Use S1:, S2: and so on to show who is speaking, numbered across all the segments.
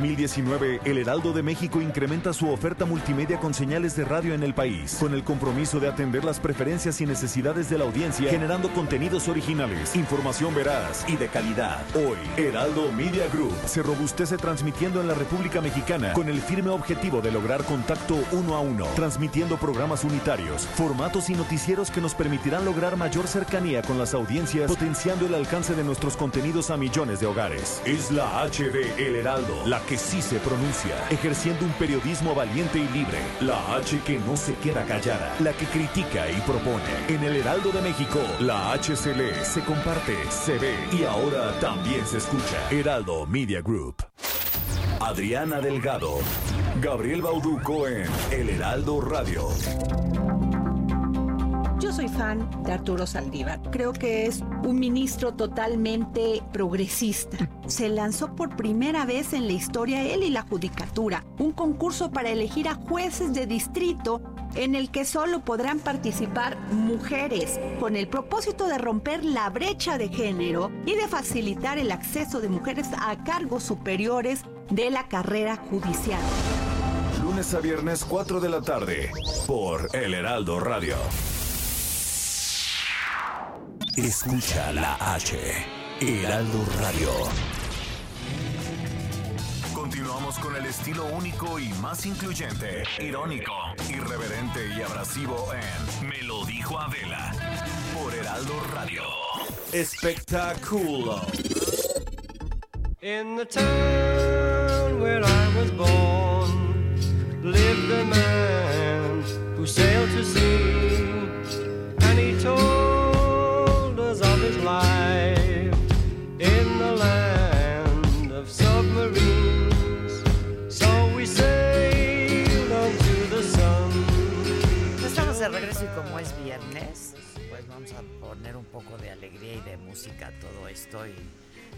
S1: 2019, El Heraldo de México incrementa su oferta multimedia con señales de radio en el país, con el compromiso de atender las preferencias y necesidades de la audiencia, generando contenidos originales, información veraz y de calidad. Hoy, Heraldo Media Group se robustece transmitiendo en la República Mexicana con el firme objetivo de lograr contacto uno a uno, transmitiendo programas unitarios, formatos y noticieros que nos permitirán lograr mayor cercanía con las audiencias, potenciando el alcance de nuestros contenidos a millones de hogares. Es la H de El Heraldo, la que sí se pronuncia, ejerciendo un periodismo valiente y libre. La H que no se queda callada, la que critica y propone. En el Heraldo de México, la H se lee, se comparte, se ve y ahora también se escucha. Heraldo Media Group. Adriana Delgado, Gabriel Bauduco en El Heraldo Radio.
S2: Yo soy fan de Arturo Saldívar. Creo que es un ministro totalmente progresista. Se lanzó por primera vez en la historia él y la judicatura, un concurso para elegir a jueces de distrito en el que solo podrán participar mujeres, con el propósito de romper la brecha de género y de facilitar el acceso de mujeres a cargos superiores de la carrera judicial.
S1: Lunes a viernes 4 de la tarde por El Heraldo Radio. Escucha la H. Heraldo Radio. Continuamos con el estilo único y más incluyente, irónico, irreverente y abrasivo en Me lo dijo Adela por Heraldo Radio. Espectáculo.
S3: In the town where I was born lived a man who sailed to sea,
S4: poner un poco de alegría y de música a todo esto y,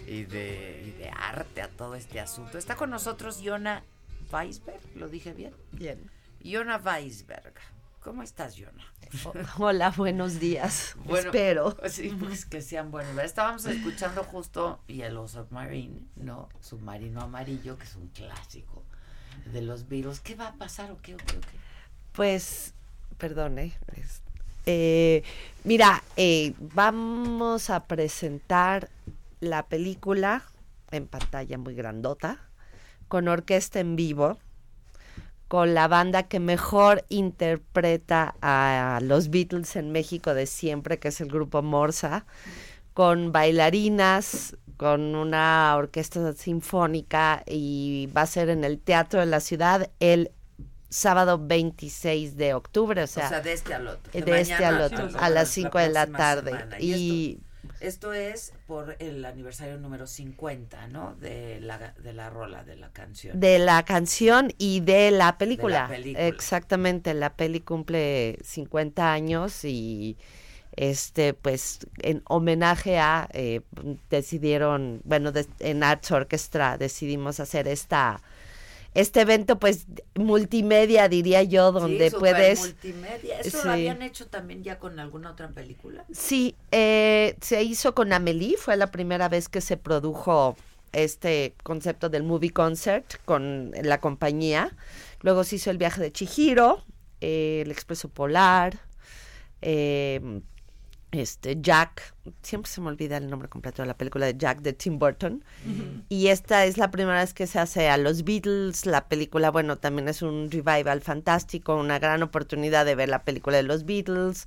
S4: y de, y de arte a todo este asunto. Está con nosotros Yona Weisberg, ¿lo dije bien?
S5: Bien.
S4: Yona Weisberg. ¿Cómo estás, Yona?
S5: Hola, buenos días. Espero.
S4: Sí, pues que sean buenos. Estábamos escuchando justo Yellow Submarine, ¿no? Submarino Amarillo, que es un clásico de los Beatles. ¿Qué va a pasar o qué o qué o qué?
S5: Pues, perdone. es- eh, mira, eh, vamos a presentar la película en pantalla muy grandota, con orquesta en vivo, con la banda que mejor interpreta a los Beatles en México de siempre, que es el grupo Morsa, con bailarinas, con una orquesta sinfónica y va a ser en el Teatro de la Ciudad el sábado 26 de octubre, o sea,
S4: o sea, de este al otro.
S5: de este al otro,
S4: a
S5: a
S4: la
S5: las 5 de la tarde.
S4: semana.
S5: Y,
S4: Y Esto es por el aniversario número 50, ¿no? De la, de la rola, de la canción.
S5: de la canción y de la película.
S4: película.
S5: Exactamente, la peli cumple 50 años y este pues en homenaje a eh, decidieron, bueno, de- en Arts Orchestra decidimos hacer esta este evento pues multimedia diría yo donde
S4: sí,
S5: puedes
S4: multimedia. ¿Eso
S5: Sí.
S4: lo habían hecho también ya con alguna otra película?
S5: Sí, eh, se hizo con Amelie, fue la primera vez que se produjo este concepto del movie concert con la compañía. Luego se hizo el viaje de Chihiro, eh, el Expreso Polar, eh, este Jack, siempre se me olvida el nombre completo de la película de Jack de Tim Burton. Y esta es la primera vez que se hace a los Beatles. La película, bueno, también es un revival fantástico, una gran oportunidad de ver la película de los Beatles,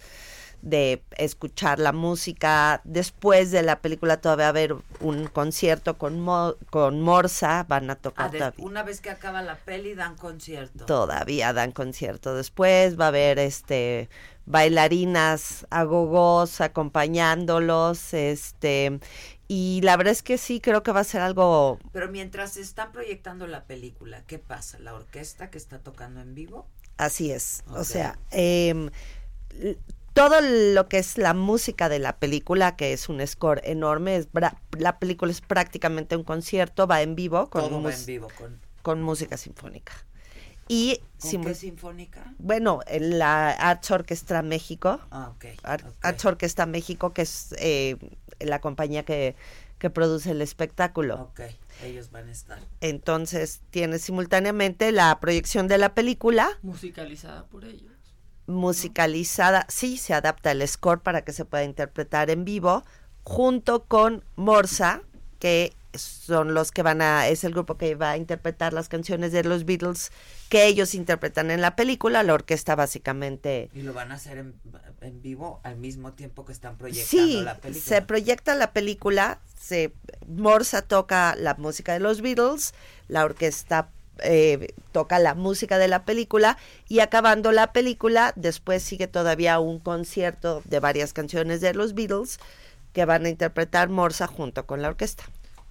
S5: de escuchar la música. Después de la película todavía va a haber un concierto con, Mo- con Morsa, van a tocar
S4: Ah, de-
S5: todavía.
S4: una vez que acaba la peli dan concierto.
S5: Todavía dan concierto después, va a haber este bailarinas agogos acompañándolos, este y la verdad es que sí, creo que va a ser algo...
S4: Pero mientras están proyectando la película, ¿qué pasa? ¿La orquesta que está tocando en vivo?
S5: Así es. O sea, em, todo lo que es la música de la película, que es un score enorme, es la película es prácticamente un concierto, va en vivo con,
S4: Todo va
S5: mus-
S4: en vivo. ¿Con,
S5: con música sinfónica. Y
S4: ¿con
S5: simu-
S4: qué sinfónica?
S5: bueno, en la Arts Orchestra México,
S4: Ah, ok.
S5: Ar-
S4: ok.
S5: Arts Orchestra México, que es eh, la compañía que, que produce el espectáculo.
S4: Ok, ellos van a estar.
S5: Entonces tiene simultáneamente la proyección de la película
S6: Musicalizada por ellos.
S5: musicalizada, sí, se adapta el score para que se pueda interpretar en vivo, junto con Morsa, que son los que van a, es el grupo que va a interpretar las canciones de los Beatles que ellos interpretan en la película, la orquesta básicamente...
S4: Y lo van a hacer en, en vivo al mismo tiempo que están proyectando
S5: Sí,
S4: la película.
S5: se proyecta la película, se Morsa toca la música de los Beatles, la orquesta eh, toca la música de la película y acabando la película, después sigue todavía un concierto de varias canciones de los Beatles que van a interpretar Morsa junto con la orquesta.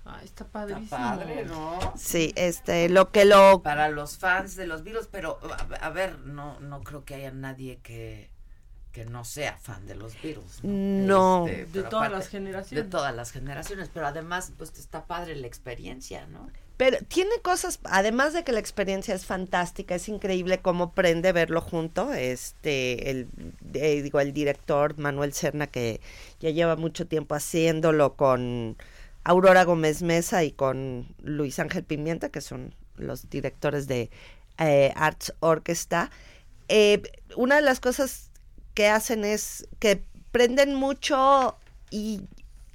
S6: Ah, está
S4: Está
S6: padrísimo.
S4: padre, ¿no?
S5: Sí, este, lo que lo
S4: Para los fans de los Beatles, pero a, a ver, no, no creo que haya nadie que, que no sea fan de los Beatles.
S5: No.
S4: Este,
S6: De todas
S4: aparte-
S6: las generaciones.
S4: De todas las generaciones, pero además, pues está padre la experiencia, ¿no?
S5: Pero tiene cosas, además de que la experiencia es fantástica, es increíble cómo prende verlo junto. Este, el, eh, digo, el director Manuel Serna, que ya lleva mucho tiempo haciéndolo con Aurora Gómez Mesa y con Luis Ángel Pimienta, que son los directores de eh, Arts Orchestra. Eh, una de las cosas que hacen es que prenden mucho y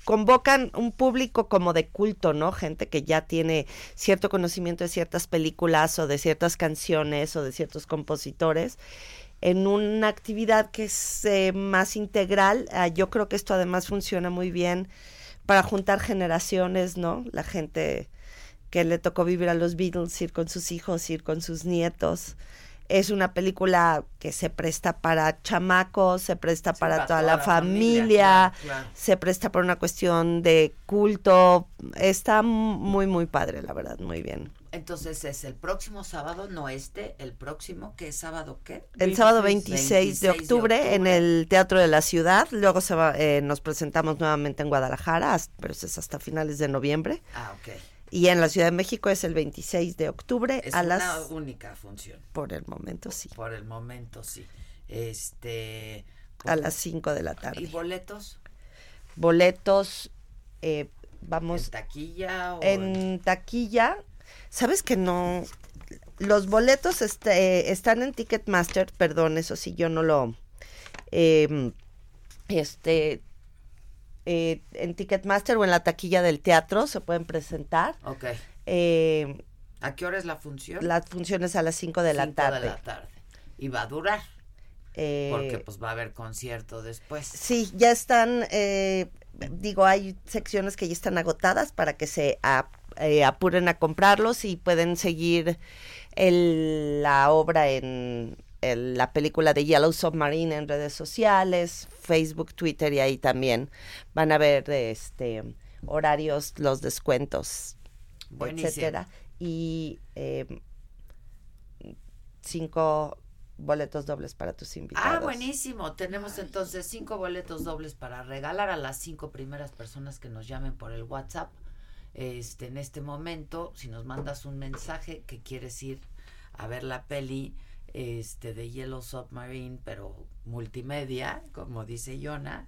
S5: convocan un público como de culto, ¿no? Gente que ya tiene cierto conocimiento de ciertas películas o de ciertas canciones o de ciertos compositores en una actividad que es eh, más integral. Ah, yo creo que esto además funciona muy bien para juntar generaciones, ¿no? La gente que le tocó vivir a los Beatles, ir con sus hijos, ir con sus nietos. Es una película que se presta para chamacos, se presta
S4: Sí,
S5: para,
S4: para
S5: toda,
S4: toda
S5: la,
S4: la
S5: familia,
S4: familia, claro, claro.
S5: se presta por una cuestión de culto. Está muy, muy padre, la verdad, muy bien.
S4: Entonces es el próximo sábado, no este, el próximo, ¿qué es sábado qué?
S5: El sábado
S4: 26
S5: 26 de octubre, en el Teatro de la Ciudad. Luego se va, eh, nos presentamos nuevamente en Guadalajara, pero es hasta finales de noviembre.
S4: Ah, ok.
S5: Y en la Ciudad de México es el 26 de octubre
S4: Es
S5: a
S4: una
S5: las...
S4: única función.
S5: Por el momento, sí.
S4: Por el momento, sí. Este.
S5: A las 5 de la
S4: ¿Y
S5: tarde.
S4: boletos?
S5: Boletos, eh,
S4: ¿En
S5: vamos,
S4: taquilla o
S5: en taquilla. ¿Sabes que no? Los boletos este, están en Ticketmaster, perdón, eso sí, yo no lo... em, este... eh, en Ticketmaster o en la taquilla del teatro se pueden presentar.
S4: Ok.
S5: Eh,
S4: ¿A qué hora es la función?
S5: las funciones a las 5 de la
S4: Cinco
S5: tarde.
S4: de la tarde. Y va a durar,
S5: Eh,
S4: porque pues va a haber concierto después.
S5: Sí, ya están, eh, digo, hay secciones que ya están agotadas para que se eh, apuren a comprarlos y pueden seguir el- la obra en el- la película de Yellow Submarine en redes sociales, Facebook, Twitter y ahí también van a ver este horarios, los descuentos,
S4: Buenísimo.
S5: etcétera y eh, cinco boletos dobles para tus invitados.
S4: Ah, buenísimo. Tenemos entonces cinco boletos dobles para regalar a las cinco primeras personas que nos llamen por el WhatsApp. Este, en este momento, si nos mandas un mensaje que quieres ir a ver la peli este, de Yellow Submarine, pero multimedia, como dice Yona,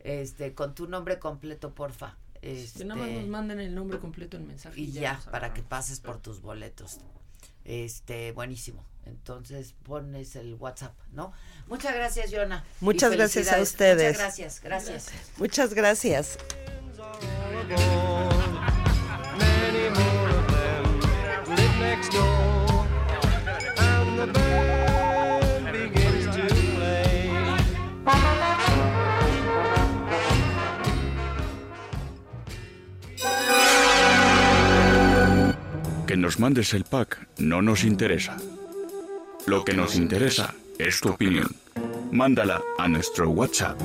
S4: este, con tu nombre completo, porfa. Este,
S6: Que nada más nos manden el nombre completo en mensaje.
S4: y ya,
S6: nos
S4: para que pases por tus boletos. Este, buenísimo. Entonces pones el WhatsApp, ¿no? Muchas gracias, Yona.
S5: Muchas gracias a ustedes.
S4: Muchas gracias, gracias.
S5: Muchas gracias.
S7: Que nos mandes el pack no nos interesa. Lo que nos interesa es tu opinión. Mándala a nuestro WhatsApp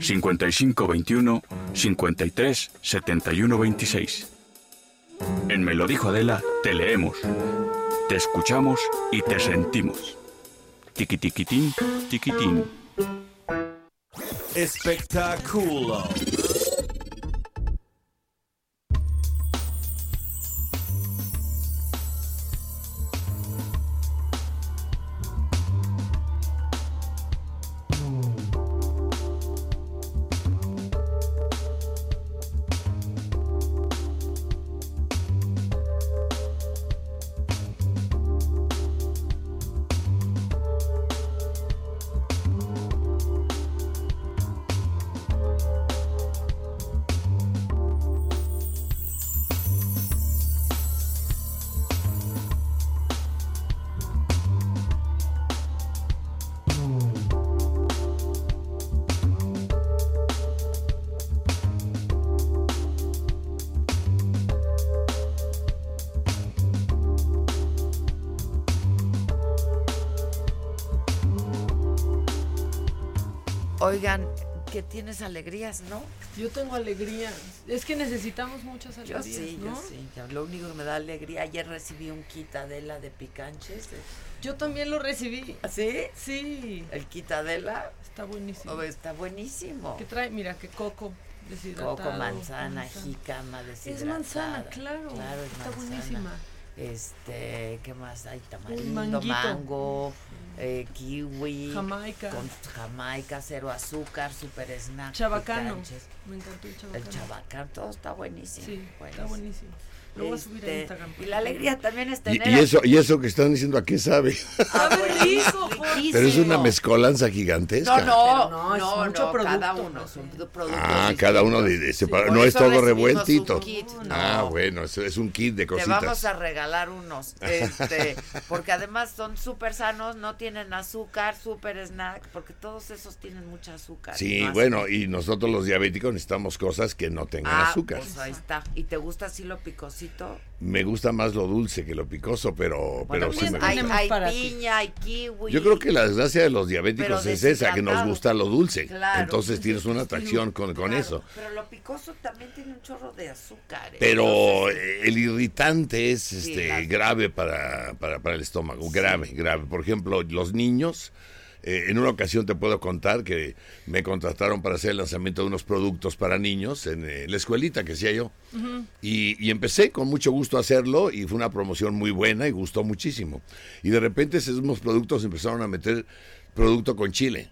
S7: 5521 53 71 26. En Me lo dijo Adela, te leemos, te escuchamos y te sentimos. Tiquitiquitín, tiquitín.
S1: Espectáculo.
S4: Tienes alegrías, ¿no?
S6: Yo tengo alegría. Es que necesitamos muchas
S4: Yo
S6: alegrías,
S4: sí,
S6: ¿no?
S4: yo sí. Lo único que me da alegría, ayer recibí un quitadela de picanches.
S6: Yo también lo recibí.
S4: ¿Sí?
S6: Sí.
S4: El quitadela
S6: Está buenísimo.
S4: oh, está buenísimo.
S6: ¿Qué trae? Mira, que coco deshidratado.
S4: Coco, manzana,
S6: manzana.
S4: jícama,
S6: Es
S4: deshidratada.
S6: manzana, claro.
S4: Claro, es
S6: Está
S4: manzana.
S6: buenísima.
S4: Este, ¿qué más hay? Tamarindo, mango, eh, kiwi.
S6: Jamaica.
S4: Con jamaica, cero azúcar, super snack.
S6: Chabacano. Me encantó el chabacano.
S4: El chabacán, todo está buenísimo.
S6: Sí, está buenísimo. Lo voy a subir a
S4: Este,
S6: Instagram.
S4: Y la alegría también es
S8: Y,
S4: tener.
S8: y eso, y eso que están diciendo a qué sabe.
S6: ¡Sabe rico!
S8: Pero es una mezcolanza gigantesca.
S4: No, no,
S6: no, es
S4: no,
S6: mucho
S4: no, cada
S6: producto,
S4: uno,
S6: ¿no?
S4: son productos
S8: Ah, cada uno de, No es todo revueltito.
S4: un
S8: Ah,
S4: no.
S8: bueno, es, es un kit de
S4: Te vamos
S8: cositas.
S4: a regalar unos, este, porque además son súper sanos, no tienen azúcar, súper snack, porque todos esos tienen mucha azúcar.
S8: Sí,
S4: no
S8: bueno,
S4: azúcar.
S8: y nosotros los diabéticos necesitamos cosas que no tengan
S4: ah,
S8: azúcar.
S4: Pues ahí está. ¿Y te gusta así lo picosito?
S8: Me gusta más lo dulce que lo picoso, pero, pero sí me
S4: hay,
S8: gusta.
S4: hay
S6: para
S4: piña, hay kiwi.
S8: Yo creo que la desgracia de los
S4: Pero
S8: diabéticos es esa, que nos gusta lo dulce.
S4: Claro.
S8: Entonces tienes una atracción con, con
S4: Claro,
S8: eso.
S4: Pero lo picoso también tiene un chorro de azúcar. ¿eh?
S8: Pero
S4: Entonces,
S8: el irritante es
S4: Sí,
S8: este
S4: la-
S8: grave para, para, para el estómago, grave, grave. Por ejemplo, los niños, eh, en una ocasión te puedo contar que me contrataron para hacer el lanzamiento de unos productos para niños en eh, la escuelita que hacía yo. y, y empecé con mucho gusto a hacerlo y fue una promoción muy buena y gustó muchísimo. Y de repente esos mismos productos empezaron a meter producto con chile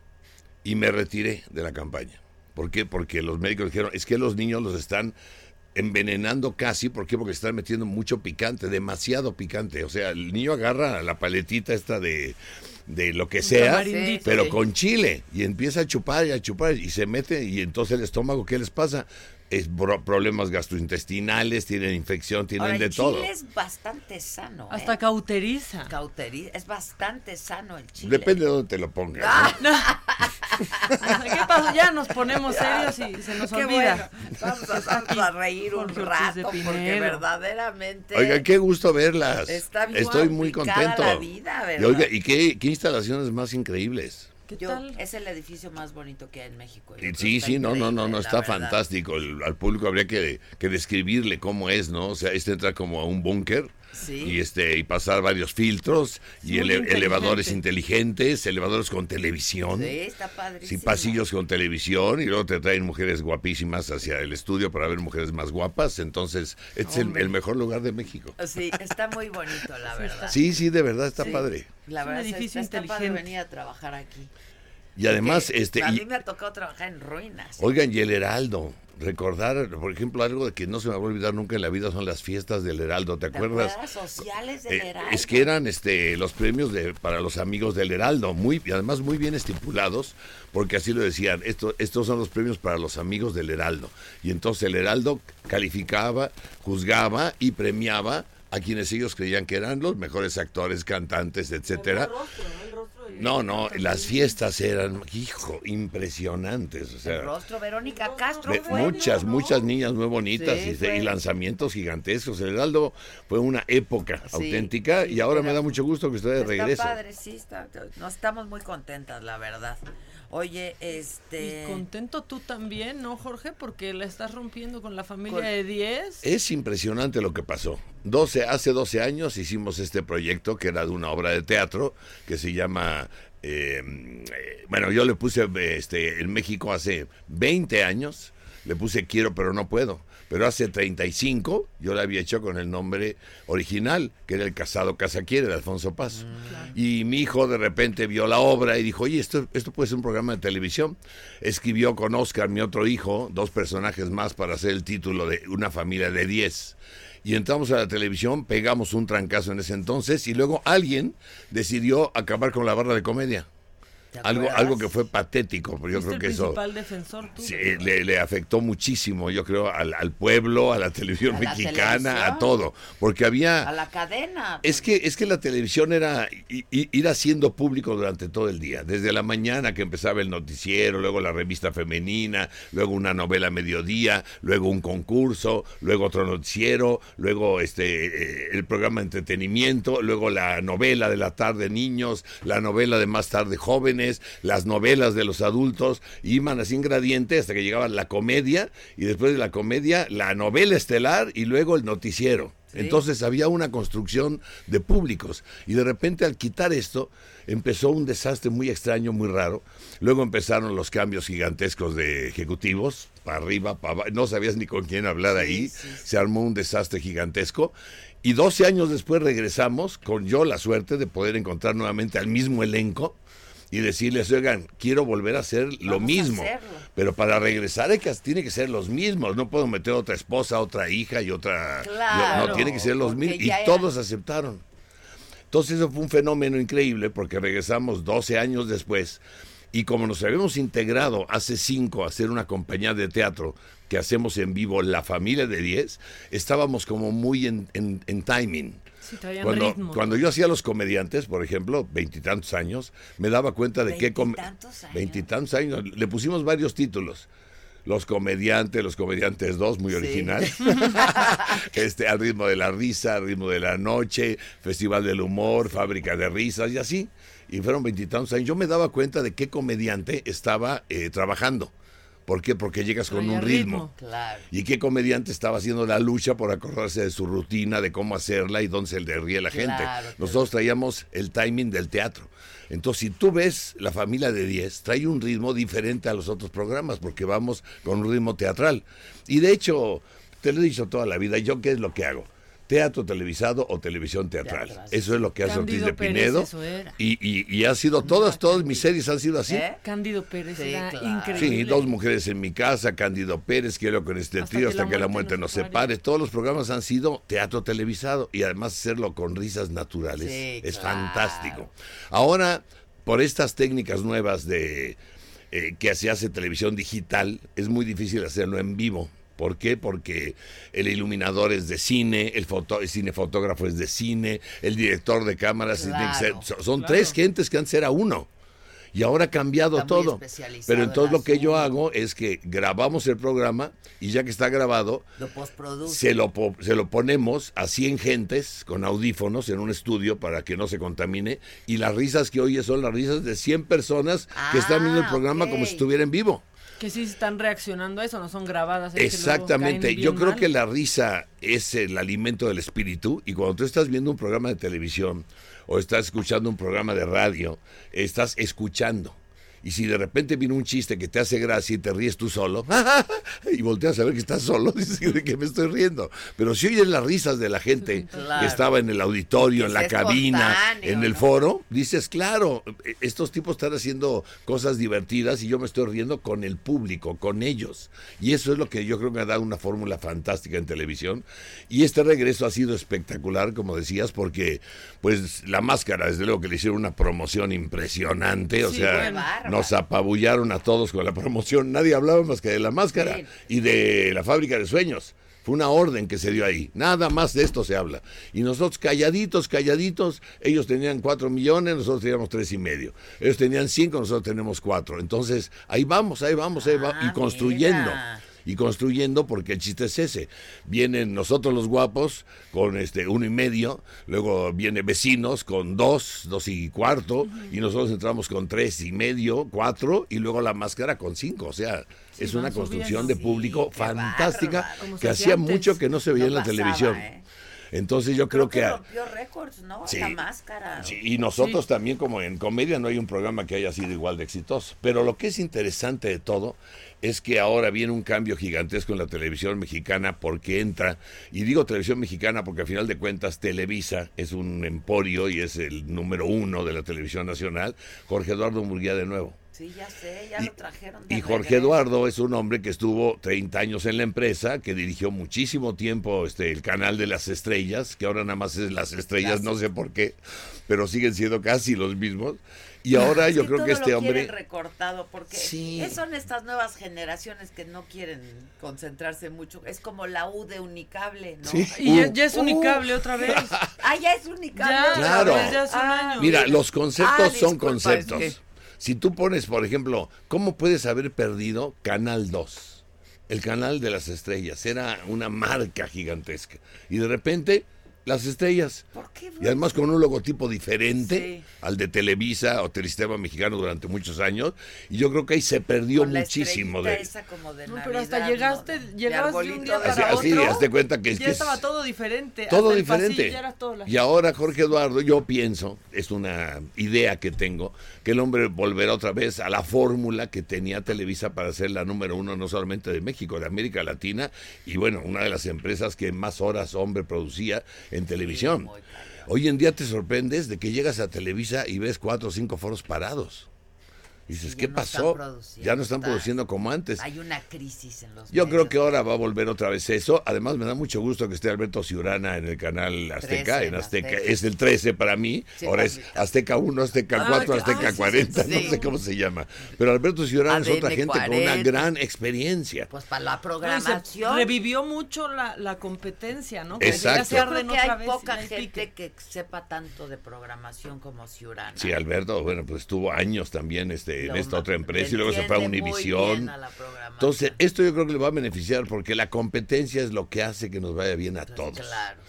S8: y me retiré de la campaña. ¿Por qué? Porque los médicos dijeron, es que los niños los están envenenando casi, ¿por qué? Porque están metiendo mucho picante, demasiado picante. O sea, el niño agarra la paletita esta de, de lo que sea, pero
S4: Sí.
S8: con chile, y empieza a chupar y a chupar, y se mete, y entonces el estómago, ¿qué les pasa? Es bro- problemas gastrointestinales, tienen infección, tienen
S4: ahora,
S8: de
S4: el
S8: todo.
S4: chile es bastante sano.
S6: Hasta
S4: ¿eh?
S6: cauteriza.
S4: Cauteri- es bastante sano el chile.
S8: Depende de dónde te lo pongas.
S4: Ah,
S8: ¿no?
S6: ¿Qué pasó? Ya nos ponemos serios y se nos
S4: Qué
S6: olvida.
S4: bueno. Vamos a, vamos a reír un rato porque verdaderamente.
S8: Oiga, qué gusto verlas.
S4: Está bien
S8: Estoy muy contento.
S4: la vida,
S8: y oiga, ¿y qué, qué instalaciones más increíbles?
S6: ¿Qué
S4: Yo-
S6: tal?
S4: es el edificio más bonito que hay en México.
S8: Sí, sí, no, no, no, no, está
S4: verdad.
S8: fantástico. El- al público habría que, que describirle cómo es, ¿no? O sea, este entra como a un búnker
S4: Sí.
S8: y este y pasar varios filtros y ele-
S6: inteligente.
S8: elevadores inteligentes, elevadores con televisión.
S4: Sí, está padrísimo.
S8: Sí, pasillos con televisión y luego te traen mujeres guapísimas hacia el estudio para ver mujeres más guapas. Entonces, este es el, el mejor lugar de México.
S4: Sí, está muy bonito, la verdad.
S8: Sí, sí, de verdad está
S4: Sí.
S8: padre.
S4: La
S6: Es un
S4: verdad es
S6: edificio
S4: está, está padre
S6: inteligente.
S4: venir a trabajar aquí.
S8: Y además,
S4: Porque
S8: este...
S4: A
S8: y-
S4: mí me ha tocado trabajar en ruinas.
S8: Oigan, y el Heraldo. Recordar, por ejemplo, algo de que no se me va a olvidar nunca en la vida son las fiestas del Heraldo. ¿Te
S4: ¿Te
S8: acuerdas?
S4: acuerdas? Sociales del
S8: Eh,
S4: Heraldo.
S8: es que eran este los premios de para los amigos del Heraldo, muy y además muy bien estipulados, porque así lo decían, esto, estos son los premios para los amigos del Heraldo. Y entonces el Heraldo calificaba, juzgaba y premiaba a quienes ellos creían que eran los mejores actores, cantantes, etcétera. No, no, las fiestas eran, hijo, impresionantes, o sea,
S4: El rostro, Verónica Castro.
S8: Ve-
S4: fue,
S8: muchas,
S4: ¿no?
S8: muchas niñas muy bonitas
S4: Sí,
S8: y, lanzamientos gigantescos. El Heraldo fue una época
S4: Sí,
S8: auténtica
S4: sí,
S8: y ahora me da mucho gusto que esté de
S4: Está padre, sí, está, estamos muy contentas, la verdad. Oye, este...
S6: Y contento tú también, ¿no, Jorge? Porque la estás rompiendo con la familia
S4: Con-
S6: de 10.
S8: Es impresionante lo que pasó. 12, hace 12 años hicimos este proyecto que era de una obra de teatro que se llama... eh, eh, bueno, yo le puse este, en México hace 20 años, le puse quiero pero no puedo. Pero hace 35 yo la había hecho con el nombre original, que era El Casado Casa Quiere, de Alfonso Paz. Y mi hijo de repente vio la obra y dijo, oye, esto, esto puede ser un programa de televisión. Escribió con Oscar, mi otro hijo, dos personajes más para hacer el título de Una familia de 10. Y entramos a la televisión, pegamos un trancazo en ese entonces y luego alguien decidió acabar con la barra de comedia.
S4: ¿Te
S8: Algo, algo que fue patético, pero yo creo
S6: el
S8: que eso
S6: principal defensor tú.
S8: sí, le, le afectó muchísimo, yo creo, al, al pueblo, a la televisión
S4: A la
S8: mexicana,
S4: televisión.
S8: a todo. Porque había...
S4: A la cadena.
S8: Es que, es que la televisión era i- i- ir haciendo público durante todo el día, desde la mañana que empezaba el noticiero, luego la revista femenina, luego una novela a mediodía, luego un concurso, luego otro noticiero, luego este eh, el programa de entretenimiento, luego la novela de la tarde niños, la novela de más tarde jóvenes, las novelas de los adultos, iban así en gradiente hasta que llegaba la comedia y después de la comedia la novela estelar y luego el noticiero. Entonces había una construcción de públicos y de repente al quitar esto empezó un desastre muy extraño, muy raro. Luego empezaron los cambios gigantescos de ejecutivos, para arriba, para abajo, no sabías ni con quién hablar ahí, se armó un desastre gigantesco. Y 12 años después regresamos con yo la suerte de poder encontrar nuevamente al mismo elenco y decirles, oigan, quiero volver a hacer lo
S4: Vamos
S8: mismo. Pero para regresar hay que, tiene que ser los mismos. No puedo meter otra esposa, otra hija y otra...
S4: Claro,
S8: no, tiene que ser los mismos. Y
S4: era-
S8: todos aceptaron. Entonces eso fue un fenómeno increíble porque regresamos 12 años después y como nos habíamos integrado hace 5 a hacer una compañía de teatro que hacemos en vivo La Familia de 10, estábamos como muy en, en- en timing.
S6: Sí,
S8: Cuando,
S6: ritmo.
S8: cuando yo hacía los comediantes, por ejemplo, veintitantos años, me daba cuenta de qué... com-
S4: ¿Veintitantos años?
S8: Veintitantos años. Le pusimos varios títulos. Los comediantes, los comediantes 2, muy
S4: Sí.
S8: original. este, al ritmo de la risa, al ritmo de la noche, Festival del Humor, Fábrica de Risas y así. Y fueron veintitantos años. Yo me daba cuenta de qué comediante estaba eh, trabajando. ¿Por qué? Porque llegas con un ritmo.
S4: Claro.
S8: ¿Y qué comediante estaba haciendo la lucha por acordarse de su rutina, de cómo hacerla y dónde se le ríe la gente?
S4: Claro,
S8: Nosotros traíamos el timing del teatro. Entonces, si tú ves la familia de 10, trae un ritmo diferente a los otros programas porque vamos con un ritmo teatral. Y de hecho, te lo he dicho toda la vida, ¿yo qué es lo que hago? Teatro televisado o televisión teatral. Eso es lo que hace Ortiz
S6: Cándido
S8: de
S6: Pérez,
S8: Pinedo.
S6: eso era.
S8: Y, y, y ha sido todas, todas mis series han sido así.
S4: ¿Eh?
S6: Cándido Pérez
S4: Sí,
S6: era
S4: claro.
S6: increíble.
S8: Sí, dos mujeres en mi casa, Cándido Pérez, quiero con este
S6: Hasta
S8: tío
S6: que
S8: hasta que la
S6: muerte
S8: nos
S6: nos
S8: separe.
S6: separe.
S8: Todos los programas han sido teatro televisado y además hacerlo con risas naturales
S4: Sí,
S8: es
S4: claro.
S8: fantástico. Ahora, por estas técnicas nuevas de eh, que se hace televisión digital, es muy difícil hacerlo en vivo. ¿Por qué? Porque el iluminador es de cine, el, foto, el cinefotógrafo es de cine, el director de cámaras tiene que ser-
S4: Claro,
S8: son-
S6: claro.
S8: tres gentes que antes era uno. Y ahora ha cambiado
S4: Está
S8: todo. Pero entonces lo que yo hago es que grabamos el programa y ya que está grabado,
S4: Lo
S8: se lo, se lo ponemos a 100 gentes con audífonos en un estudio para que no se contamine. Y las risas que oyes son las risas de 100 personas que están viendo el
S4: Ah,
S8: programa como si estuviera en vivo.
S6: Que sí están reaccionando a eso, no son grabadas.
S8: Exactamente. Yo creo
S6: mal.
S8: que la risa es el alimento del espíritu y cuando tú estás viendo un programa de televisión o estás escuchando un programa de radio, estás escuchando. Y si de repente viene un chiste que te hace gracia y te ríes tú solo, y volteas a ver que estás solo, dices de que me estoy riendo. Pero si oyes las risas de la gente
S4: Claro.
S8: que estaba en el auditorio, en la cabina, en el
S4: ¿no?
S8: foro, dices, claro, eh, estos tipos están haciendo cosas divertidas y yo me estoy riendo con el público, con ellos. Y eso es lo que yo creo que ha dado una fórmula fantástica en televisión. Y este regreso ha sido espectacular, como decías, porque pues la máscara, desde luego que le hicieron una promoción impresionante, o
S6: Sí,
S8: sea. Nos apabullaron a todos con la promoción, nadie hablaba más que de la máscara y de la fábrica de sueños. Fue una orden que se dio ahí. Nada más de esto se habla. Y nosotros calladitos, calladitos, ellos tenían cuatro millones, nosotros teníamos tres y medio. Ellos tenían cinco, nosotros tenemos cuatro. Entonces, ahí vamos, ahí vamos, ahí vamos,
S4: Ah,
S8: y construyendo.
S4: mira.
S8: Y construyendo porque el chiste es ese. Vienen nosotros los guapos con este uno y medio, luego viene vecinos con dos, dos y cuarto, y nosotros entramos con tres y medio, cuatro, y luego la máscara con cinco. O sea, es una construcción de público fantástica que
S6: hacía
S8: mucho que no se veía
S4: No
S8: en la
S4: pasaba,
S8: televisión.
S4: ¿eh?
S8: Entonces yo creo, que... a-
S4: rompió récords, ¿no?
S8: Sí.
S4: La máscara.
S8: Sí, y nosotros también, como en comedia, no hay un programa que haya sido igual de exitoso. Pero lo que es interesante de todo es que ahora viene un cambio gigantesco en la televisión mexicana porque entra, y digo televisión mexicana porque al final de cuentas Televisa es un emporio y es el número uno de la televisión nacional, Jorge Eduardo Murguía de nuevo.
S4: Sí, ya sé, ya
S8: Y-
S4: lo trajeron de
S8: Y Jorge
S4: regreso.
S8: Eduardo es un hombre que estuvo 30 años en la empresa, que dirigió muchísimo tiempo este el canal de las estrellas, que ahora nada más es las estrellas, no sé por qué, pero siguen siendo casi los mismos. Y ahora
S4: Es
S8: yo
S4: que
S8: creo
S4: todo
S8: que este
S4: lo
S8: hombre...
S4: recortado porque
S8: Sí.
S4: es- son estas nuevas generaciones que no quieren concentrarse mucho. Es como la U de Unicable, ¿no?
S8: Sí.
S6: Y ya,
S8: Uh.
S6: ya es unicable otra vez.
S4: Ah, ya es Unicable.
S6: Ya,
S8: Claro.
S6: un
S4: Ah,
S6: año.
S8: Mira, los conceptos
S4: Ah,
S8: son
S4: disculpa,
S8: conceptos.
S4: es que-
S8: Si tú pones, por ejemplo, ¿cómo puedes haber perdido Canal 2? El canal de las estrellas era una marca gigantesca. Y de repente, las estrellas.
S4: ¿Por qué?
S8: Y además con un logotipo diferente
S4: Sí.
S8: al de Televisa o Telesistema Mexicano durante muchos años. Y yo creo que ahí se perdió
S4: Con
S8: muchísimo de...
S4: esa como de
S6: No,
S4: Navidad,
S6: pero hasta
S4: ¿no?
S6: llegaste,
S4: De
S6: llegabas de un
S4: arbolito
S6: día
S4: de
S6: para
S8: Así, así,
S6: otro.
S8: hazte cuenta que es
S6: ya
S8: que
S6: estaba
S8: es-
S6: todo diferente.
S8: todo
S6: hasta
S8: diferente.
S6: pasillo ya era todo la
S8: y ahora Jorge Eduardo, yo pienso, es una idea que tengo, que el hombre volverá otra vez a la fórmula que tenía Televisa para ser la número uno no solamente de México, de América Latina, y bueno, una de las empresas que más horas hombre producía en televisión. Hoy en día te sorprendes de que llegas a Televisa y ves cuatro o cinco foros parados. Y dices,
S4: ya
S8: ¿qué
S4: no
S8: pasó?
S4: están produciendo,
S8: Ya no están
S4: está-
S8: produciendo como antes.
S4: Hay una crisis en los
S8: Yo creo
S4: medios.
S8: que ahora va a volver otra vez eso. Además, me da mucho gusto que esté Alberto Ciurana en el canal Azteca,
S4: 13,
S8: en Azteca.
S4: Azteca.
S8: Es el 13 para mí.
S4: Sí,
S8: ahora es. Azteca 1, Azteca
S6: Ah,
S8: 4,
S6: que-
S8: Azteca
S6: ah, sí, sí,
S8: 40,
S4: sí.
S8: no sé cómo se llama. Pero Alberto Ciurana es otra
S4: ADN
S8: gente con una
S4: 40.
S8: gran experiencia.
S4: Pues para la
S6: No, y
S4: programación.
S6: revivió mucho la, la competencia, ¿no?
S8: Exacto.
S4: Yo creo que hay
S6: vez
S4: poca
S6: y hay
S4: gente
S6: pique.
S4: que sepa tanto de programación como Ciurana.
S8: Sí, Alberto, bueno, pues estuvo años también este, en esta otra empresa y luego se fue a Univisión. Entonces, esto yo creo que le va a beneficiar porque la competencia es lo que hace que nos vaya bien a todos.
S4: Claro.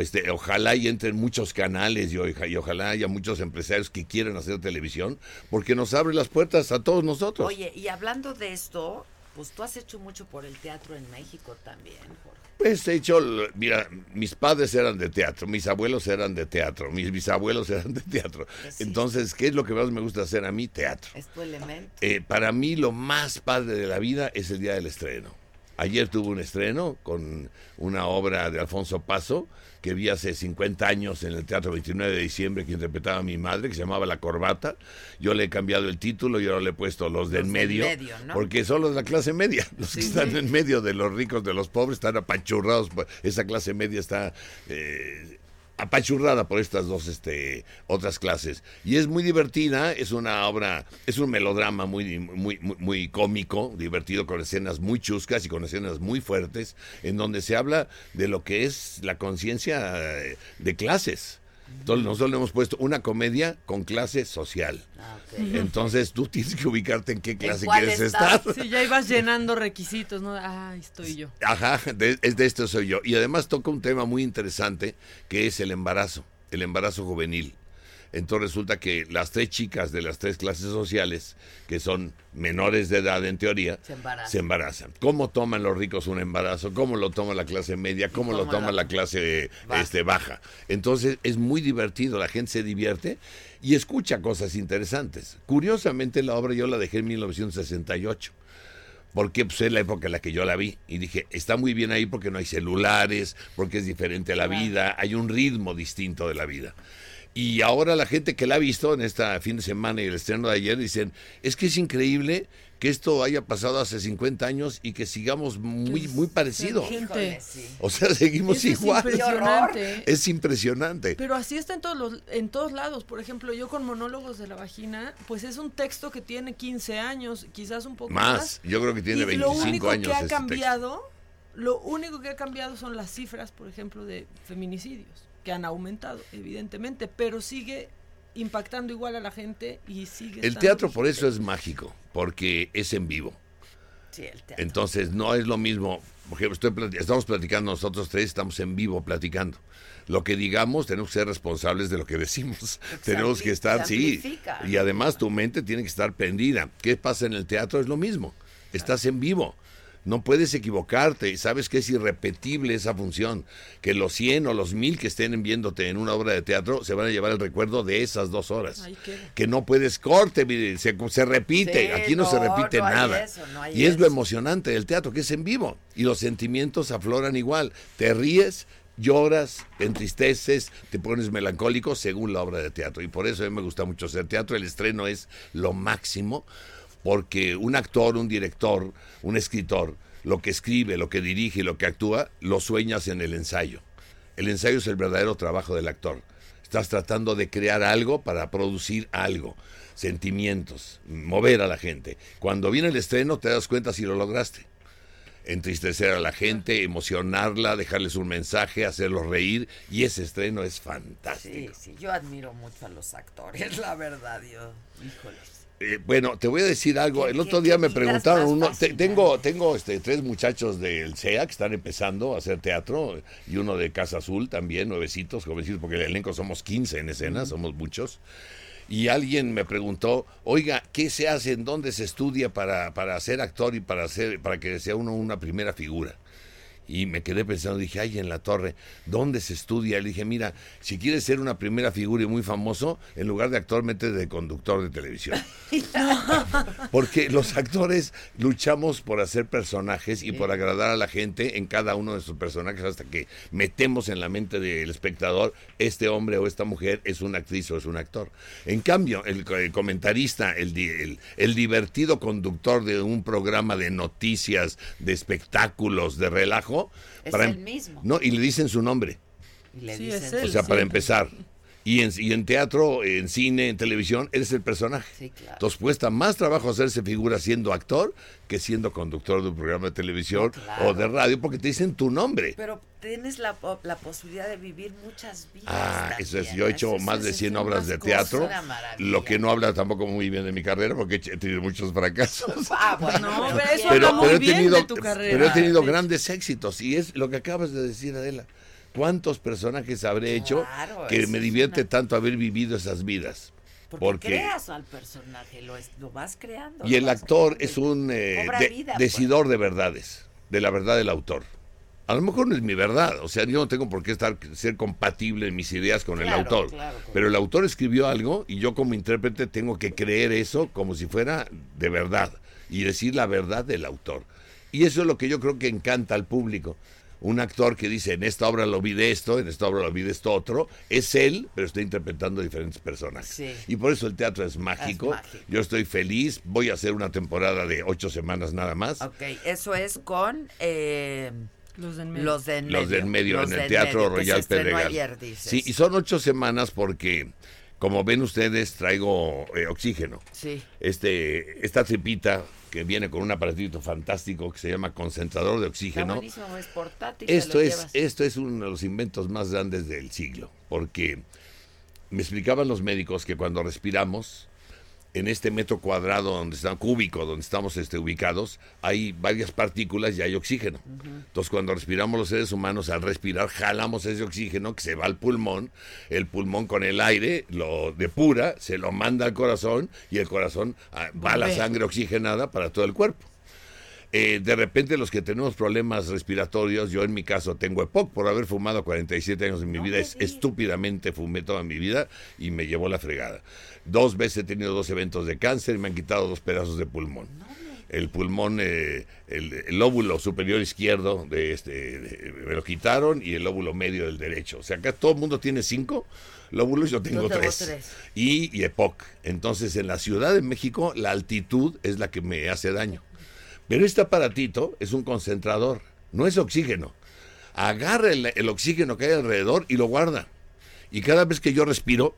S8: Este, ojalá y entren muchos canales y, oja- y ojalá haya muchos empresarios que quieran hacer televisión porque nos abre las puertas a todos nosotros.
S4: Oye, y hablando de esto, pues tú has hecho mucho por el teatro en México también.
S8: Pues he hecho, mira, mis padres eran de teatro, mis abuelos eran de teatro, mis bisabuelos eran de teatro.
S4: Pues sí.
S8: Entonces, ¿qué es lo que más me gusta hacer a mí? Teatro.
S4: Es tu elemento.
S8: Eh, para mí lo más padre de la vida es el día del estreno. Ayer tuve un estreno con una obra de Alfonso Paso que vi hace 50 años en el Teatro 29 de Diciembre que interpretaba a mi madre, que se llamaba La Corbata. Yo le he cambiado el título y ahora le he puesto Los de
S4: Los
S8: en medio,
S4: medio, ¿no?
S8: porque son los de la clase media. Los que están en medio de los ricos, de los pobres, están apachurrados. Esa clase media está... eh, apachurrada por estas dos este, otras clases. Y es muy divertida, es una obra, es un melodrama muy, muy, muy, muy cómico, divertido, con escenas muy chuscas y con escenas muy fuertes, en donde se habla de lo que es la conciencia eh, de clases. Entonces nosotros le hemos puesto una comedia con clase social.
S4: Ah.
S8: Entonces tú tienes que ubicarte en qué clase quieres
S4: estás?
S8: estar.
S6: Sí, ya ibas llenando requisitos, ¿no? Ah, estoy yo.
S8: Ajá, de, es de esto soy yo. Y además toca un tema muy interesante que es el embarazo, el embarazo juvenil. Entonces resulta que las tres chicas de las tres clases sociales, que son menores de edad en teoría,
S4: Se embarazan.
S8: se embarazan. ¿Cómo toman los ricos un embarazo? ¿Cómo lo toma la clase media? ¿Cómo, lo toma la clase
S4: Baja.
S8: este, baja? Entonces es muy divertido, la gente se divierte y escucha cosas interesantes. Curiosamente la obra yo la dejé en 1968 porque pues, es la época en la que yo la vi y dije, está muy bien ahí porque no hay celulares, porque es diferente a la vida, hay un ritmo distinto de la vida. Y ahora la gente que la ha visto en esta fin de semana y el estreno de ayer dicen, es que es increíble que esto haya pasado hace 50 años y que sigamos muy, muy parecido.
S6: Gente.
S8: O sea, seguimos
S6: Eso es
S8: igual.
S6: impresionante.
S8: Es impresionante.
S6: Pero así está en todos los, en todos lados. Por ejemplo, yo con monólogos de la vagina, pues es un texto que tiene 15 años, quizás un poco más.
S8: Más, yo creo que tiene
S6: y
S8: 25
S6: lo único
S8: años
S6: que ha
S8: este texto.
S6: cambiado, lo único que ha cambiado son las cifras, por ejemplo, de feminicidios, que han aumentado, evidentemente, pero sigue impactando igual a la gente y sigue
S8: El teatro por eso es mágico, porque es en vivo.
S4: Sí, el teatro.
S8: Entonces, no es lo mismo. Por ejemplo, estoy plati- estamos platicando nosotros tres, estamos en vivo platicando. Lo que digamos, tenemos que ser responsables de lo que decimos. tenemos que estar, sí. Y además tu mente tiene que estar prendida. ¿Qué pasa en el teatro? Es lo mismo. Estás en vivo. No puedes equivocarte y sabes que es irrepetible esa función. Que los 100 o los 1000 que estén viéndote en una obra de teatro se van a llevar el recuerdo de esas dos horas. Que no puedes corte, se, se repite.
S4: Sí,
S8: Aquí no, se repite
S4: no
S8: nada.
S4: eso, no hay
S8: y es lo emocionante del teatro, que es en vivo. Y los sentimientos afloran igual. Te ríes, lloras, te entristeces, te pones melancólico según la obra de teatro. Y por eso a mí me gusta mucho hacer teatro. El estreno es lo máximo, porque un actor, un director, un escritor, lo que escribe, lo que dirige lo que actúa, lo sueñas en el ensayo. El ensayo es el verdadero trabajo del actor. Estás tratando de crear algo para producir algo, sentimientos, mover a la gente. Cuando viene el estreno te das cuenta si lo lograste. Entristecer a la gente, emocionarla, dejarles un mensaje, hacerlos reír y ese estreno es
S4: Sí,
S8: fantástico.
S4: sí, yo admiro mucho a los actores, la verdad, yo, híjoles.
S8: Eh, bueno, te voy a decir algo.
S4: ¿Qué-
S8: El otro día me preguntaron, uno, te- tengo, tengo este, tres muchachos del CEA que están empezando a hacer teatro y uno de Casa Azul también, nuevecitos, jovencitos, porque el elenco somos 15 en escena, somos muchos. Y alguien me preguntó, oiga, ¿qué se hace, en dónde se estudia para, para ser actor y para, hacer, para que sea uno una primera figura? Y me quedé pensando, dije, ay, en la torre, ¿dónde se estudia? Le dije, mira, si quieres ser una primera figura y muy famoso, en lugar de actor, métete de conductor de televisión. Porque los actores luchamos por hacer personajes y por agradar a la gente en cada uno de sus personajes hasta que metemos en la mente del espectador, este hombre o esta mujer es una actriz o es un actor. En cambio, el, co- el comentarista, el- el divertido conductor de un programa de noticias, de espectáculos, de relajo,
S4: Es
S8: para
S4: el
S8: em-
S4: mismo.
S8: No, y le dicen su nombre.
S4: Y le
S6: Sí,
S4: dicen,
S6: es
S8: O sea, para empezar. Y en, y en teatro, en cine, en televisión, eres el personaje.
S4: Sí, claro.
S8: Entonces cuesta más trabajo hacerse figura siendo actor que siendo conductor de un programa de televisión
S4: Claro.
S8: o de radio, porque te dicen tu nombre.
S4: Pero tienes la, po- la posibilidad de vivir muchas vidas.
S8: Ah, eso es. Yo he hecho
S4: Eso es-
S8: más de
S4: eso
S8: 100
S4: es
S8: obras de teatro, lo que no habla tampoco muy bien de mi carrera, porque he hecho- tenido muchos fracasos.
S4: Ah, bueno,
S6: No,
S4: pero
S6: pero eso
S4: bien.
S6: habla muy
S8: he
S6: bien
S8: tenido,
S6: de tu carrera.
S8: pero he tenido
S6: de hecho.
S8: grandes éxitos y es lo que acabas de decir, Adela. ¿Cuántos personajes habré hecho que me divierte
S4: una-
S8: tanto haber vivido esas vidas?
S4: Porque, creas al personaje, lo, es- lo vas creando.
S8: Y el actor
S4: creando
S8: es un eh, de-
S4: vida, pues.
S8: decidor de verdades, de la verdad del autor. A lo mejor no es mi verdad, o sea, yo no tengo por qué estar ser compatible en mis ideas con el autor.
S4: claro, claro.
S8: Pero el autor escribió algo y yo como intérprete tengo que creer eso como si fuera de verdad y decir la verdad del autor. Y eso es lo que yo creo que encanta al público. Un actor que dice, en esta obra lo vi de esto, en esta obra lo vi de esto otro, es él, pero está interpretando diferentes personajes.
S4: Sí.
S8: Y por eso el teatro es mágico.
S4: mágico.
S8: Yo estoy feliz, voy a hacer una temporada de ocho semanas nada más.
S4: Ok, eso es con eh,
S6: Los de en medio.
S4: los de en medio.
S8: Los del medio
S4: Los
S8: en el Teatro
S4: medio,
S8: Royal
S4: estrenó
S8: Pedregal.
S4: ayer, dices.
S8: Sí, y son ocho semanas porque, como ven ustedes, traigo eh, oxígeno.
S4: Sí.
S8: Este, esta tripita que viene con un aparatito fantástico que se llama concentrador de oxígeno.
S4: es portátil.
S8: Esto es,
S4: llevas.
S8: esto es uno de los inventos más grandes del siglo, porque me explicaban los médicos que cuando respiramos, en este metro cuadrado donde está cúbico, donde estamos este, ubicados, hay varias partículas y hay oxígeno. Entonces, cuando respiramos los seres humanos, al respirar, jalamos ese oxígeno que se va al pulmón, el pulmón con el aire lo depura, se lo manda al corazón y el corazón ah, va la
S6: Bombea.
S8: sangre oxigenada para todo el cuerpo. Eh, de repente los que tenemos problemas respiratorios, yo en mi caso tengo EPOC por haber fumado 47 años de mi
S4: No
S8: vida, es, estúpidamente fumé toda mi vida y me llevó la fregada. Dos veces he tenido dos eventos de cáncer y me han quitado dos pedazos de pulmón. El pulmón, eh, el, el lóbulo superior izquierdo de este, de- me lo quitaron y el lóbulo medio del derecho. O sea, acá todo el mundo tiene cinco lóbulos, yo tengo,
S4: Yo tengo
S8: tres.
S4: tres.
S8: Y, y EPOC. Entonces, en la Ciudad de México, la altitud es la que me hace daño. Pero este aparatito es un concentrador, no es oxígeno. Agarra el, el oxígeno que hay alrededor y lo guarda. Y cada vez que yo respiro,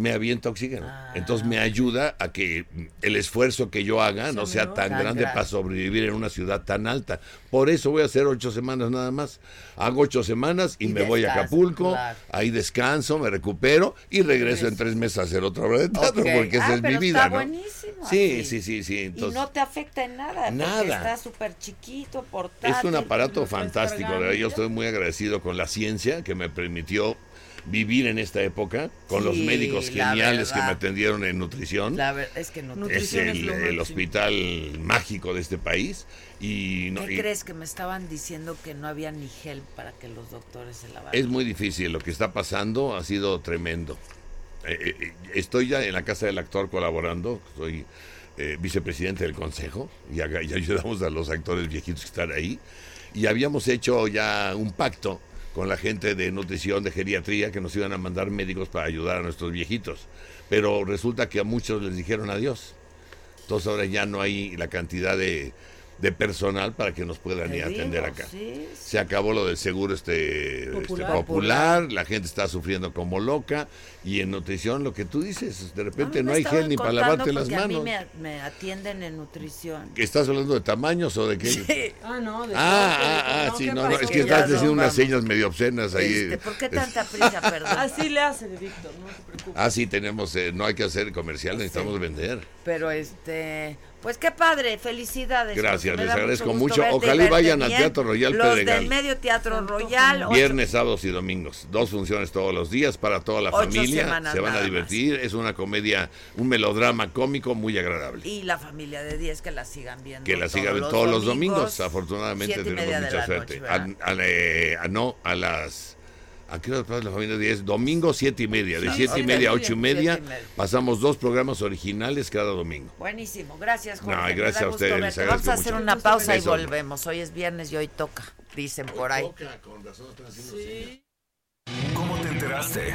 S8: me avienta oxígeno. Entonces me ayuda a que el esfuerzo que yo haga no sea tan
S4: Tan
S8: grande
S4: grande.
S8: para sobrevivir en una ciudad tan alta. Por eso voy a hacer ocho semanas nada más. Hago ocho semanas y,
S4: Y
S8: me voy a Acapulco,
S4: claro.
S8: ahí descanso, me recupero y regreso en tres meses a hacer otra obra de teatro,
S4: Ok.
S8: porque esa
S4: Ah,
S8: es mi vida,
S4: está
S8: ¿no?
S4: buenísimo.
S8: Sí,
S4: así.
S8: sí, sí, sí.
S4: y
S8: Entonces,
S4: no te afecta en nada. Porque
S8: Nada.
S4: está súper chiquito, portátil.
S8: es un aparato fantástico.
S6: y
S8: Yo estoy muy agradecido con la ciencia que me permitió vivir en esta época, con los médicos geniales que me atendieron en nutrición.
S4: La verdad es que
S6: Nutrición es
S8: el, hospital mágico de este país. Y, no-
S4: ¿Qué
S8: y
S4: crees que me estaban diciendo que no había ni gel para que los doctores se lavaran?
S8: es muy difícil. Lo que está pasando ha sido tremendo. Eh, eh, eh, estoy ya en la casa del actor colaborando. Soy eh, vicepresidente del consejo y ayudamos a los actores viejitos que están ahí. Y habíamos hecho ya un pacto con la gente de nutrición, de geriatría, que nos iban a mandar médicos para ayudar a nuestros viejitos. Pero resulta que a muchos les dijeron adiós. Entonces ahora ya no hay la cantidad de, de personal para que nos puedan ir a atender acá.
S4: sí,
S8: Se acabó lo del seguro este este,
S6: popular,
S8: la gente está sufriendo como loca y en nutrición lo que tú dices, de repente no hay gel ni para lavarte las
S4: porque A
S8: manos.
S4: mí me, me atienden en nutrición.
S8: ¿Estás hablando de tamaños o de qué?
S6: Ah, no, de
S8: Ah, ah, ah,
S6: no,
S8: sí,
S6: ¿qué
S8: no, no, es que estás
S4: no,
S8: diciendo unas
S4: vamos.
S8: señas medio obscenas ahí.
S4: Este, ¿Por qué tanta prisa, perdón?
S6: Así le hace, Víctor, no se preocupe.
S8: Ah, sí, tenemos, eh, no hay que hacer comercial, necesitamos vender.
S4: Pero este, pues qué padre, felicidades.
S8: Gracias, les agradezco mucho.
S4: y
S8: Ojalá y vayan al. Teatro Royal
S4: Los
S8: Pedregal.
S4: del medio Teatro Royal.
S8: Viernes, sábados y domingos. Dos funciones todos los días para toda la
S4: Ocho
S8: familia.
S4: semanas
S8: Se van a divertir. Es una comedia, un melodrama cómico muy agradable.
S4: Y la familia de 10 que la sigan viendo.
S8: que la sigan
S4: todos
S8: todos los domingos. Afortunadamente tenemos mucha suerte.
S4: noche,
S8: a, eh, a- no, a las... ¿A qué hora pasa la familia 10? Domingo, siete y media. De
S4: Sí,
S8: siete y
S4: ok.
S8: media a ocho y media.
S4: Siete y media.
S8: Pasamos dos programas originales cada domingo.
S4: Buenísimo, gracias Jorge.
S8: No, gracias a ustedes,
S4: Vamos a hacer
S8: mucho.
S4: una pausa y volvemos. Hoy es viernes y hoy toca, dicen por ahí.
S1: ¿Cómo te enteraste?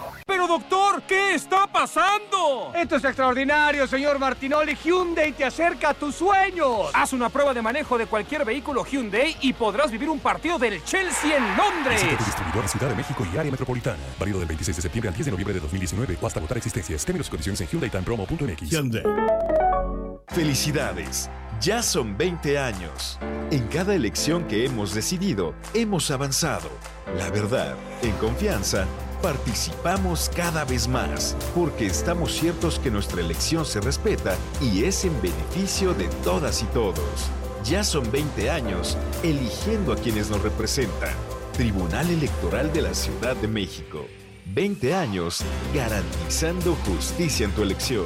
S9: Pero doctor, ¿qué está pasando? Esto es extraordinario, señor Martinoli. Hyundai te acerca a tus sueños. Haz una prueba de manejo de cualquier vehículo Hyundai y podrás vivir un partido del Chelsea en Londres.
S10: Visita tu distribuidor en Ciudad de México y área metropolitana. Válido del 26 de septiembre al 10 de noviembre de 2019 o hasta agotar existencias. Términos y condiciones en HyundaiTimePromo.mx.
S11: Hyundai. Felicidades. Ya son 20 años. En cada elección que hemos decidido, hemos avanzado. La verdad, en confianza, participamos cada vez más, porque estamos ciertos que nuestra elección se respeta y es en beneficio de todas y todos. Ya son 20 años eligiendo a quienes nos representan. Tribunal Electoral de la Ciudad de México. 20 años garantizando justicia en tu elección.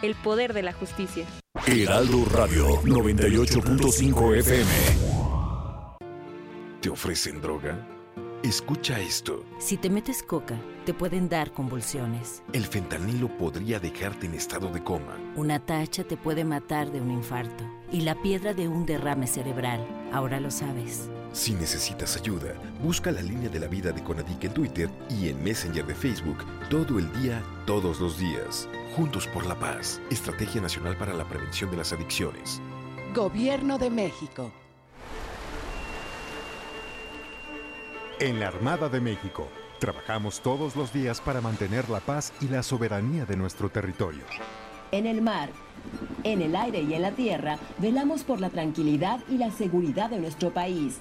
S12: El poder de la justicia.
S10: Heraldo Radio 98.5 FM.
S11: ¿Te ofrecen droga? Escucha esto.
S13: Si te metes coca, te pueden dar convulsiones.
S11: El fentanilo podría dejarte en estado de coma.
S13: Una tacha te puede matar de un infarto. Y la piedra de un derrame cerebral. Ahora lo sabes.
S11: Si necesitas ayuda, busca la línea de la vida de Conadic en Twitter y en Messenger de Facebook todo el día, todos los días. Juntos por la paz. Estrategia Nacional para la Prevención de las Adicciones.
S14: Gobierno de México.
S15: En la Armada de México, trabajamos todos los días para mantener la paz y la soberanía de nuestro territorio.
S16: En el mar, en el aire y en la tierra, velamos por la tranquilidad y la seguridad de nuestro país.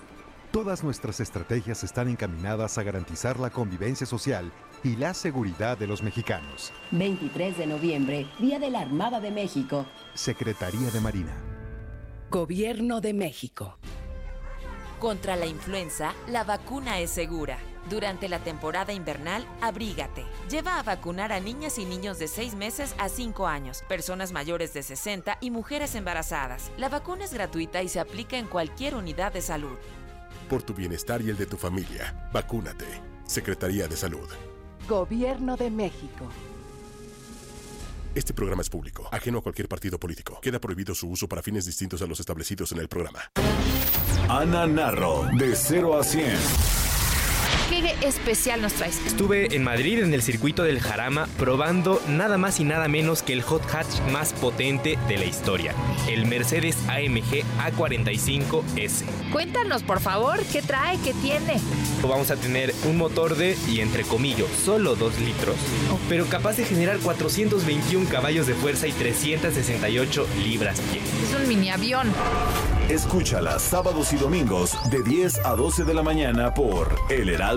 S15: Todas nuestras estrategias están encaminadas a garantizar la convivencia social y la seguridad de los mexicanos.
S16: 23 de noviembre, Día de la Armada de México.
S15: Secretaría de Marina.
S14: Gobierno de México.
S17: Contra la influenza, la vacuna es segura. Durante la temporada invernal, abrígate. Lleva a vacunar a niñas y niños de 6 meses a 5 años, personas mayores de 60 y mujeres embarazadas. La vacuna es gratuita y se aplica en cualquier unidad de salud.
S10: Por tu bienestar y el de tu familia, vacúnate. Secretaría de Salud.
S14: Gobierno de México.
S10: Este programa es público, ajeno a cualquier partido político. Queda prohibido su uso para fines distintos a los establecidos en el programa.
S18: Ana Narro, de 0 a 100.
S19: ¿Qué especial nos traes?
S20: Estuve en Madrid en el circuito del Jarama probando nada más y nada menos que el hot hatch más potente de la historia, el Mercedes AMG A45S.
S19: Cuéntanos, por favor, ¿qué trae? ¿Qué tiene?
S20: Vamos a tener un motor de, y entre comillas, solo 2 litros, pero capaz de generar 421 caballos de fuerza y 368 libras-pie.
S19: Es un mini avión.
S18: Escúchala sábados y domingos de 10 a 12 de la mañana por El Heraldo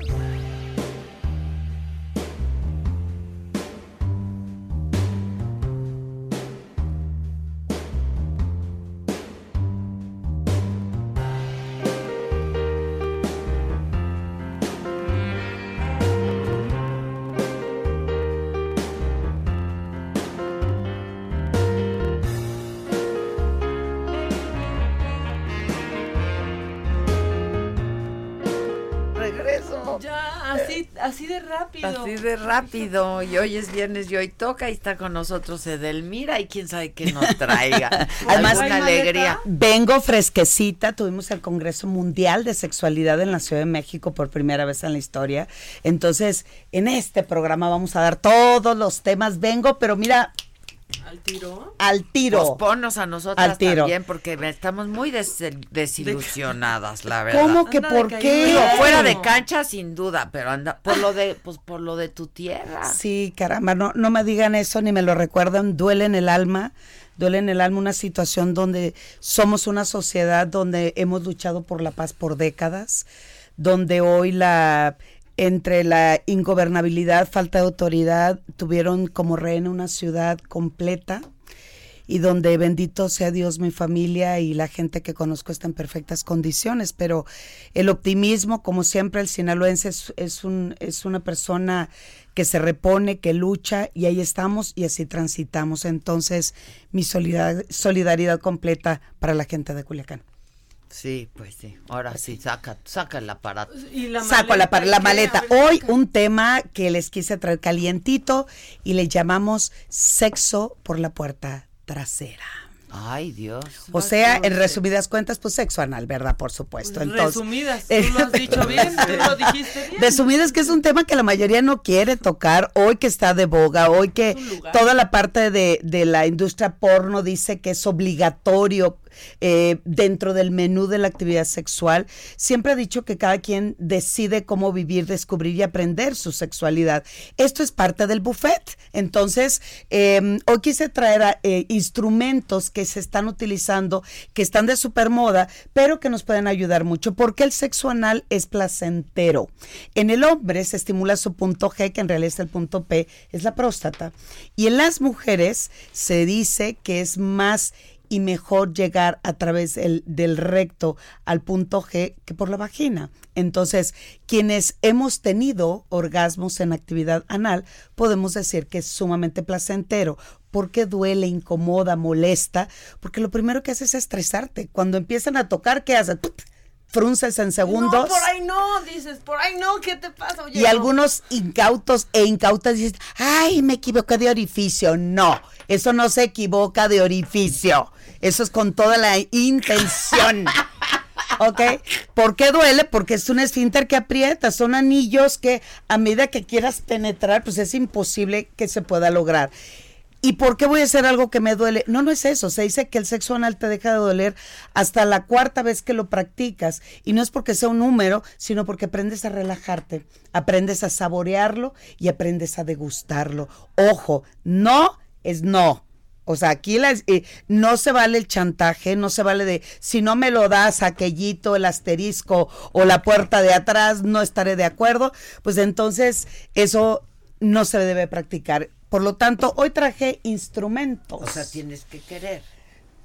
S6: Así de rápido.
S4: Y hoy es viernes y hoy toca y está con nosotros Edelmira y quién sabe qué nos traiga.
S21: Además,
S4: una alegría.
S21: Vengo fresquecita. Tuvimos el Congreso Mundial de Sexualidad en la Ciudad de México por primera vez en la historia. Entonces, en este programa vamos a dar todos los temas. Vengo, pero mira,
S6: ¿Al tiro?
S21: al tiro.
S4: Pues ponnos a nosotras
S21: Al tiro.
S4: también porque estamos muy des- desilusionadas, la verdad.
S21: ¿Cómo que por qué?
S4: Digo, fuera de cancha sin duda, pero anda por lo de pues por lo de tu tierra.
S21: Sí, caramba, no, no me digan eso ni me lo recuerdan. Duele en el alma, duele en el alma una situación donde somos una sociedad donde hemos luchado por la paz por décadas, donde hoy la entre la ingobernabilidad, falta de autoridad, tuvieron como rehén una ciudad completa y donde bendito sea Dios, mi familia y la gente que conozco está en perfectas condiciones, pero el optimismo, como siempre, el sinaloense es, es, un, es una persona que se repone, que lucha y ahí estamos y así transitamos. Entonces, mi solidar- solidaridad completa para la gente de Culiacán.
S4: Sí, pues sí. Ahora sí, saca, saca el aparato.
S6: Y la
S21: Saco la, pa- la maleta.
S6: Ver,
S21: Hoy un tema que les quise traer calientito y le llamamos sexo por la puerta trasera.
S4: Ay, Dios.
S21: O sea, en resumidas cuentas, pues sexo anal, ¿verdad? Por supuesto. Entonces,
S6: Resumidas, tú lo has dicho bien, tú lo dijiste bien.
S21: Resumidas que es un tema que la mayoría no quiere tocar, hoy que está de boga, hoy que toda la parte de, de la industria porno dice que es obligatorio eh, dentro del menú de la actividad sexual. Siempre ha dicho que cada quien decide cómo vivir, descubrir y aprender su sexualidad. Esto es parte del buffet. Entonces, eh, hoy quise traer eh, instrumentos que se están utilizando, que están de supermoda, pero que nos pueden ayudar mucho, porque el sexo anal es placentero. En el hombre se estimula su punto G, que en realidad es el punto P, es la próstata. Y en las mujeres se dice que es más y mejor llegar a través del, recto al punto G que por la vagina. Entonces, quienes hemos tenido orgasmos en actividad anal, podemos decir que es sumamente placentero. porque duele, incomoda, molesta? Porque lo primero que hace es estresarte. Cuando empiezan a tocar, ¿qué hacen? Frunces en segundos.
S6: No, por ahí no, dices, por ahí no, ¿qué te pasa? Oye,
S21: Y
S6: no.
S21: algunos incautos e incautas dicen, ay, me equivoqué de orificio. No, eso no se equivoca de orificio. Eso es con toda la intención. ¿Ok? ¿Por qué duele? Porque es un esfínter que aprieta, son anillos que a medida que quieras penetrar, pues es imposible que se pueda lograr. ¿Y por qué voy a hacer algo que me duele? No, no es eso. Se dice que el sexo anal te deja de doler hasta la cuarta vez que lo practicas. Y no es porque sea un número, sino porque aprendes a relajarte, aprendes a saborearlo y aprendes a degustarlo. Ojo, no es no. O sea, aquí eh, no se vale el chantaje, no se vale de si no me lo das aquellito, el asterisco o la puerta de atrás, no estaré de acuerdo. Pues entonces eso no se debe practicar. Por lo tanto, hoy traje instrumentos.
S4: O sea, tienes que querer.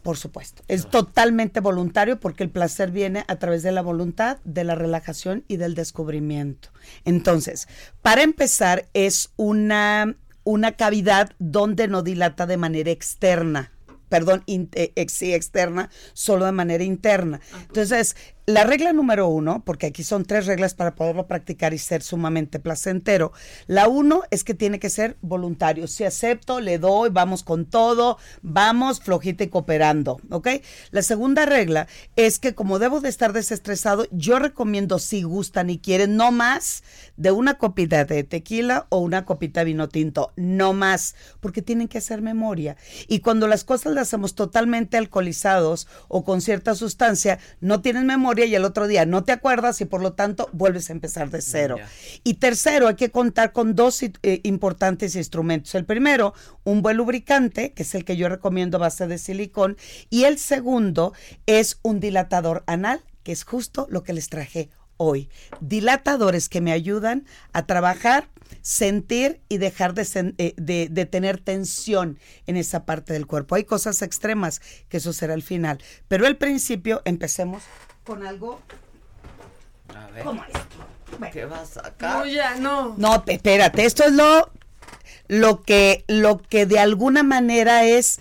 S21: Por supuesto. Es totalmente voluntario porque el placer viene a través de la voluntad, de la relajación y del descubrimiento. Entonces, para empezar, es una una cavidad donde no dilata de manera externa. Perdón, in- eh, ex- sí, externa, solo de manera interna. Entonces, la regla número uno, porque aquí son tres reglas para poderlo practicar y ser sumamente placentero. La uno es que tiene que ser voluntario. Si acepto, le doy, vamos con todo, vamos flojita y cooperando, ¿ok? La segunda regla es que como debo de estar desestresado, yo recomiendo si gustan y quieren, no más de una copita de tequila o una copita de vino tinto, no más, porque tienen que hacer memoria. Y cuando las cosas las hacemos totalmente alcoholizados o con cierta sustancia, no tienen memoria y el otro día no te acuerdas y por lo tanto vuelves a empezar de cero. Y tercero, hay que contar con dos eh, importantes instrumentos. El primero, un buen lubricante, que es el que yo recomiendo a base de silicón, y el segundo es un dilatador anal, que es justo lo que les traje hoy. Dilatadores que me ayudan a trabajar, sentir y dejar de, sen- eh, de- de tener tensión en esa parte del cuerpo. Hay cosas extremas, que eso será el final. Pero al principio empecemos con algo
S4: A ver.
S21: como esto.
S4: ¿Qué vas a sacar?
S6: No, ya, no.
S21: No, espérate, esto es lo, lo que, lo que de alguna manera es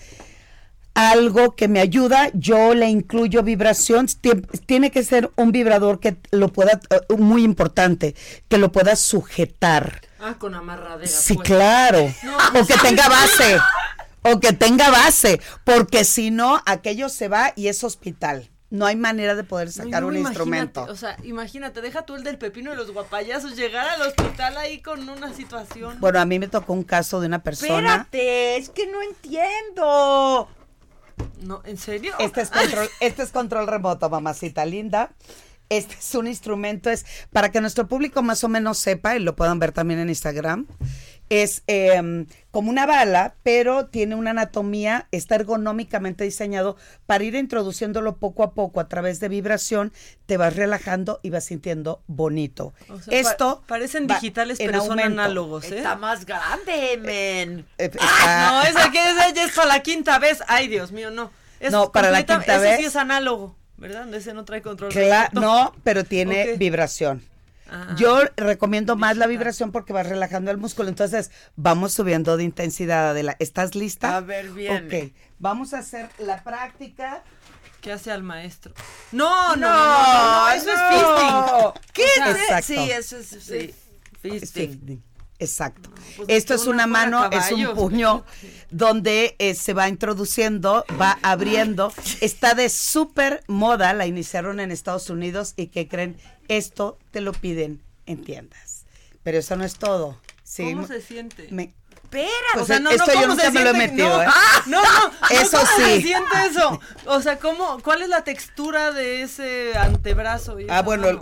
S21: algo que me ayuda, yo le incluyo vibración, tiene que ser un vibrador que lo pueda, eh, muy importante, que lo pueda sujetar.
S6: Ah, con amarradera.
S21: Sí,
S6: pues.
S21: claro.
S6: No,
S21: o que tenga base. O que tenga base. Porque si no, aquello se va y es hospital. No hay manera de poder sacar
S6: no,
S21: un instrumento.
S6: O sea, imagínate, deja tú el del pepino y los guapayazos, llegar al hospital ahí con una situación.
S21: Bueno, a mí me tocó un caso de una persona.
S4: Espérate, es que no entiendo.
S6: No, ¿en serio?
S21: Este es control, este es control remoto, mamacita linda. Este es un instrumento, es para que nuestro público más o menos sepa, y lo puedan ver también en Instagram, es em, como una bala, pero tiene una anatomía, está ergonómicamente diseñado para ir introduciéndolo poco a poco a través de vibración, te vas relajando y vas sintiendo bonito.
S6: O sea, pa-
S21: Esto
S6: parecen digitales, pero son
S21: aumento.
S6: análogos, ¿eh?
S4: Está más grande, men.
S21: Eh,
S6: Ah,
S21: está-
S6: no, esa que esa ya es para la quinta vez. Ay, Dios mío, no. Es
S21: No, para la quinta
S6: ese
S21: vez.
S6: sí es análogo, ¿verdad? Ese no trae control.
S21: No, pero tiene vibración.
S6: Ah.
S21: Yo recomiendo más la vibración porque va relajando el músculo. Entonces, vamos subiendo de intensidad. Adela. ¿Estás lista?
S4: A ver, viene.
S21: Ok, vamos a hacer la práctica.
S6: ¿Qué hace al maestro? No, no,
S4: No,
S6: no, no, no, eso es fisting.
S4: ¿Qué
S6: O sea,
S4: es?
S21: Exacto.
S4: Sí, eso es sí. Fisting.
S21: Fisting. Exacto.
S6: pues
S21: Esto es
S6: una
S21: mano, es un puño donde eh, se va introduciendo, va abriendo. Está de súper moda, la iniciaron en Estados Unidos y que creen, esto te lo piden en tiendas. Pero eso no es todo. Sí,
S6: ¿Cómo se siente?
S21: me-
S4: Espera,
S21: Pues
S6: o sea, no,
S21: esto
S6: no,
S21: yo
S6: ¿cómo
S21: nunca
S6: se
S21: me lo he metido,
S6: no,
S21: ¿eh?
S6: no, no,
S21: Eso
S6: ¿cómo se
S21: sí.
S6: siente eso? O sea, ¿cómo, ¿cuál es la textura de ese antebrazo? y
S21: Ah, bueno,
S6: mano?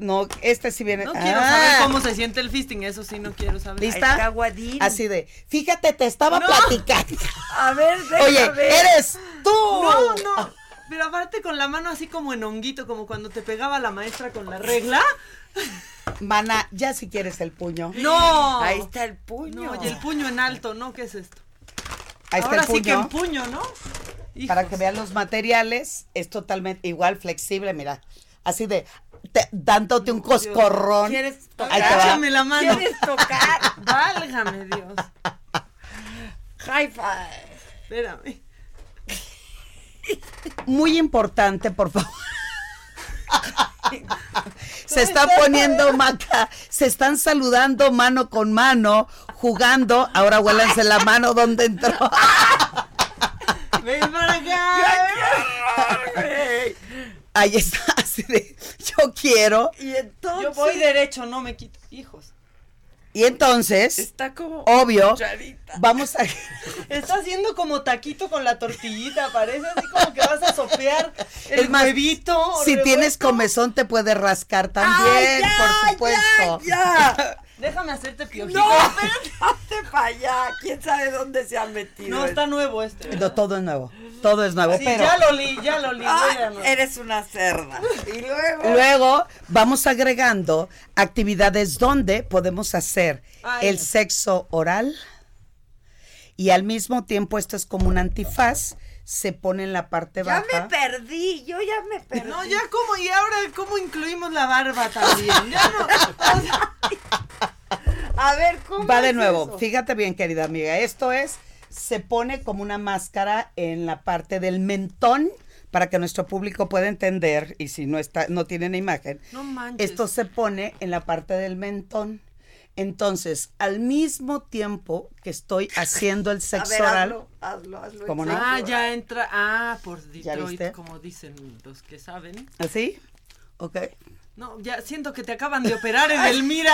S21: No, este sí viene.
S6: No quiero
S21: Ah.
S6: saber cómo se siente el fisting, eso sí no quiero saber.
S21: ¿Lista?
S4: Está.
S21: Así de, fíjate, te estaba
S6: No.
S21: platicando.
S4: A ver, déjame
S21: Oye,
S4: ver.
S21: eres tú.
S6: No, no. Pero aparte con la mano así como en honguito, como cuando te pegaba la maestra con la regla.
S21: Mana, ya si quieres el puño.
S6: No.
S4: Ahí está el puño.
S6: No, y el puño en alto, ¿no? ¿Qué es esto?
S21: Ahí está
S6: Ahora
S21: el
S6: sí que
S21: puño.
S6: en puño, ¿no?
S21: Para que vean los materiales, es totalmente igual, flexible, mira. Así de, te- dándote un coscorrón.
S4: ¿Quieres tocar?
S21: Ahí te va.
S6: Agáchame la mano.
S4: ¿Quieres tocar?
S6: Válgame Dios.
S4: High five.
S6: Espérame.
S21: Muy importante, por favor. Se está poniendo maca, se están saludando mano con mano, jugando. Ahora huélanse la mano donde entró.
S6: Ven para acá.
S21: Ahí está, así de, yo quiero.
S4: Y entonces.
S6: Yo voy derecho, no me quito. Hijos.
S21: Y entonces,
S4: Está como.
S21: obvio,
S4: cucharita.
S21: vamos a...
S6: Está haciendo como taquito con la tortillita, parece así como que vas a sopear el
S21: más,
S6: huevito.
S21: Si
S6: revuelto.
S21: tienes comezón te puede rascar también,
S4: Ay, ya,
S21: por supuesto.
S4: Ya, ya.
S6: Déjame hacerte piojito.
S4: No, espérate para allá. ¿Quién sabe dónde se han metido?
S6: No, está nuevo este. ¿verdad?
S21: No, todo es nuevo, todo es nuevo,
S6: Sí,
S21: pero
S6: ya lo li, ya lo li.
S4: Eres una cerda. Y luego.
S21: luego vamos agregando actividades donde podemos hacer
S6: Ay,
S21: el sexo oral y al mismo tiempo esto es como un antifaz, se pone en la parte
S4: Ya me
S21: baja.
S4: perdí, yo ya me perdí.
S6: No, ya como, y ahora cómo incluimos la barba también. Ya no. o sea,
S4: A ver, ¿cómo
S21: Va de nuevo.
S4: eso?
S21: Fíjate bien, querida amiga. Esto es, se pone como una máscara en la parte del mentón para que nuestro público pueda entender y si no está no tienen imagen.
S6: No manches.
S21: Esto se pone en la parte del mentón. Entonces, al mismo tiempo que estoy haciendo el sexo
S4: ver,
S21: oral,
S4: hazlo, hazlo, hazlo.
S21: ¿Cómo no?
S6: Ah, ya entra. Ah, por
S21: ¿Ya
S6: Detroit, como dicen los que saben.
S21: ¿así? Ok.
S6: No, ya siento que te acaban de operar en el mira.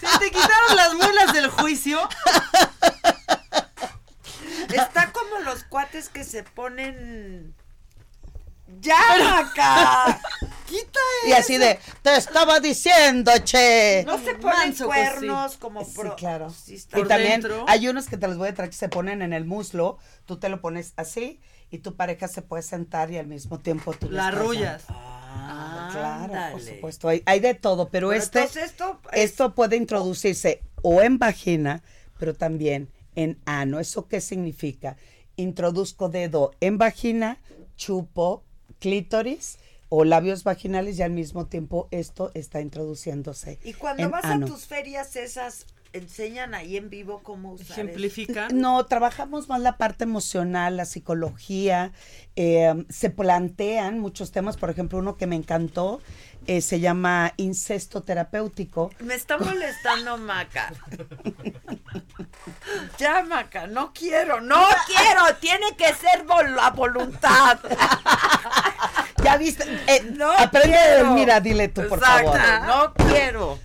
S6: Se te quitaron las muelas del juicio.
S4: Está como los cuates que se ponen. ¡Ya, Maca! ¡Quita
S21: Y así de, te estaba diciendo, che.
S4: No se ponen
S6: sí.
S4: cuernos como
S21: Sí,
S4: pro-
S21: claro.
S4: Sí está-
S21: Y también
S6: dentro.
S21: hay unos que te los voy a traer que se ponen en el muslo, tú te lo pones así y tu pareja se puede sentar y al mismo tiempo tú
S6: La arrullas.
S21: Ah, claro, por supuesto. Hay, hay de todo, pero,
S4: Pero
S21: este,
S4: esto es-
S21: esto puede introducirse o en vagina, pero también en ano. ¿Eso qué significa? Introduzco dedo en vagina, chupo clítoris o labios vaginales y al mismo tiempo esto está introduciéndose.
S4: Y cuando
S21: en
S4: vas
S21: ano.
S4: a tus ferias esas, enseñan ahí en vivo cómo usar eso?
S6: Ejemplifican.
S21: No, trabajamos más la parte emocional, la psicología. eh, se plantean muchos temas, por ejemplo, uno que me encantó eh, se llama incesto terapéutico.
S4: Me está molestando Maca. Ya, Maca, no quiero, no quiero, tiene que ser vol- la voluntad.
S21: Ya viste, Eh,
S4: No
S21: aprende
S4: quiero.
S21: mira, dile tú, por
S4: Exacto,
S21: favor.
S4: no quiero.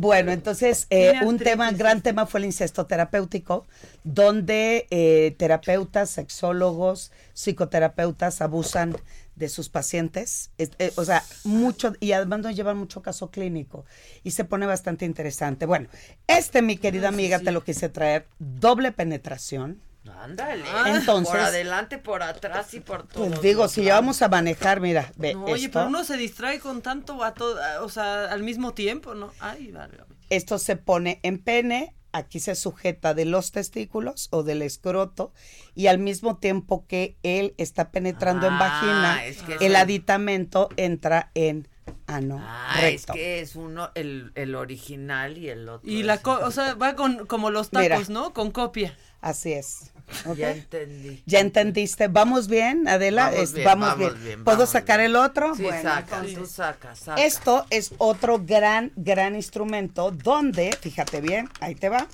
S21: Bueno, entonces eh, un tema, gran tema fue el incesto terapéutico, donde eh, terapeutas, sexólogos, psicoterapeutas abusan de sus pacientes, Es- eh, o sea, mucho, y además nos llevan mucho caso clínico, y se pone bastante interesante. Bueno, este, mi querida amiga, te lo quise traer, doble penetración.
S4: Ándale.
S21: Entonces-
S4: Por adelante, por atrás y por todo.
S21: Pues digo, si ya vamos a manejar, mira, ve
S6: No, oye,
S21: esto.
S6: pero uno se distrae con tanto a todo, o sea, al mismo tiempo, ¿no? Ay, vale.
S21: Esto se pone en pene, aquí se sujeta de los testículos o del escroto y al mismo tiempo que él está penetrando en
S4: Ah,
S21: vagina,
S4: es que
S21: el aditamento entra en ano
S4: Ah,
S21: recto.
S4: es que es uno, el, el original y el otro.
S6: Y la, co- o sea, va con como los tacos,
S21: Mira.
S6: ¿no? Con copia.
S21: Así es.
S4: Ya entendí.
S21: ¿Ya entendiste? ¿Vamos bien, Adela?
S4: Vamos
S21: Es-
S4: bien,
S21: vamos
S4: vamos
S21: bien.
S4: bien,
S21: ¿Puedo
S4: vamos
S21: sacar
S4: bien.
S21: el otro?
S4: Sí,
S21: Bueno,
S4: saca,
S21: entonces-
S4: tú saca, saca.
S21: Esto es otro gran, gran instrumento donde, fíjate bien, ahí te va.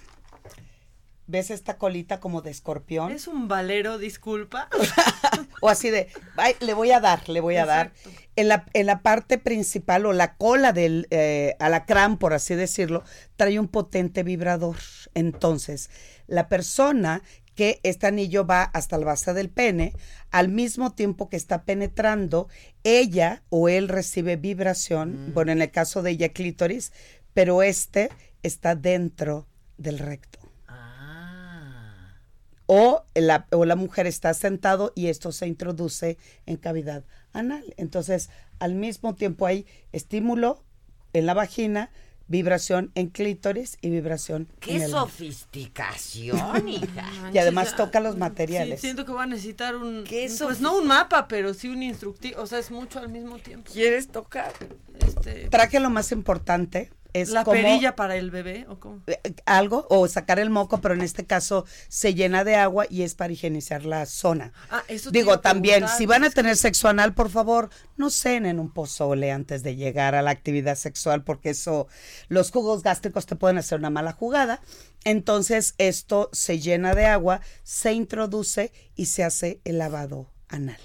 S21: ¿Ves esta colita como de escorpión?
S6: Es un valero, disculpa.
S21: O así de, "Ay, le voy a dar, le voy a dar. En la, en la parte principal o la cola del eh, alacrán, por así decirlo, trae un potente vibrador. Entonces, la persona que este anillo va hasta la base del pene, al mismo tiempo que está penetrando, ella o él recibe vibración, bueno, en el caso de ella clítoris, pero este está dentro del recto. O la, o la mujer está sentado y esto se introduce en cavidad anal. Entonces, al mismo tiempo hay estímulo en la vagina, vibración en clítoris y vibración en
S4: Qué
S21: el ano.
S4: sofisticación, hija.
S21: Y además toca los
S6: Sí,
S21: materiales.
S6: siento que va a necesitar un,
S4: ¿Qué
S6: un-
S4: eso?
S6: pues no un mapa, pero sí un instructivo, o sea, es mucho al mismo tiempo.
S4: ¿Quieres tocar?
S6: Este,
S21: Traje lo más importante, es
S6: la
S21: como
S6: perilla para el bebé o cómo?
S21: eh, algo o sacar el moco, pero en este caso se llena de agua y es para higienizar la zona.
S6: Ah, eso
S21: Digo, también, si van a tener sexo anal, por favor, no cenen un pozole antes de llegar a la actividad sexual, porque eso, los jugos gástricos te pueden hacer una mala jugada. Entonces, esto se llena de agua, se introduce y se hace el lavado anal.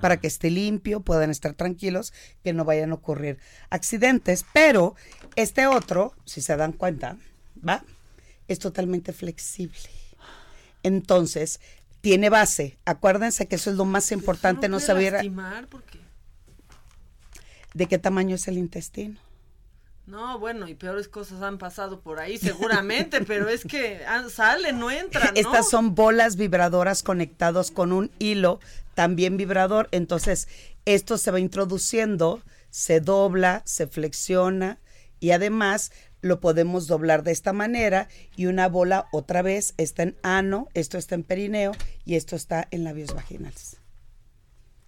S21: Para que esté limpio, puedan estar tranquilos, que no vayan a ocurrir accidentes. Pero este otro, si se dan cuenta, ¿va? Es totalmente flexible. Entonces, tiene base. Acuérdense que eso es lo más importante, no,
S6: puede
S21: saber
S6: lastimar porque
S21: de qué tamaño es el intestino.
S6: no, bueno, y peores cosas han pasado por ahí seguramente, pero es que ah, salen, no entran, ¿no?
S21: Estas son bolas vibradoras conectados con un hilo también vibrador. Entonces, esto se va introduciendo, se dobla, se flexiona y además lo podemos doblar de esta manera y una bola otra vez está en ano, esto está en perineo y esto está en labios vaginales.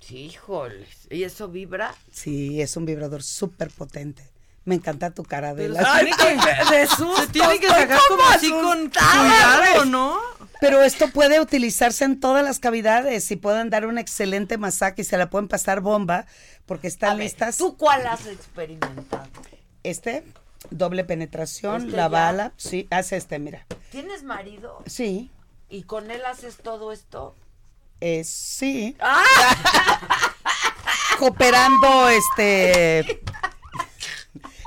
S4: Sí, híjoles. ¿Y eso vibra?
S21: Sí, es un vibrador súper potente. Me encanta tu cara de la...
S6: tiene que,
S4: de susto,
S6: se tiene que sacar
S4: como
S6: como así con cuidado. ¿no?
S21: Pero esto puede utilizarse en todas las cavidades y pueden dar un excelente masaje y se la pueden pasar bomba porque están
S4: A ver,
S21: listas.
S4: ¿Tú cuál has experimentado?
S21: Este, doble penetración,
S4: Este
S21: la
S4: ya.
S21: bala, sí, hace este, mira.
S4: ¿Tienes marido?
S21: Sí,
S4: ¿Y con él haces todo esto?
S21: es sí.
S4: ¡Ah!
S21: Cooperando, este.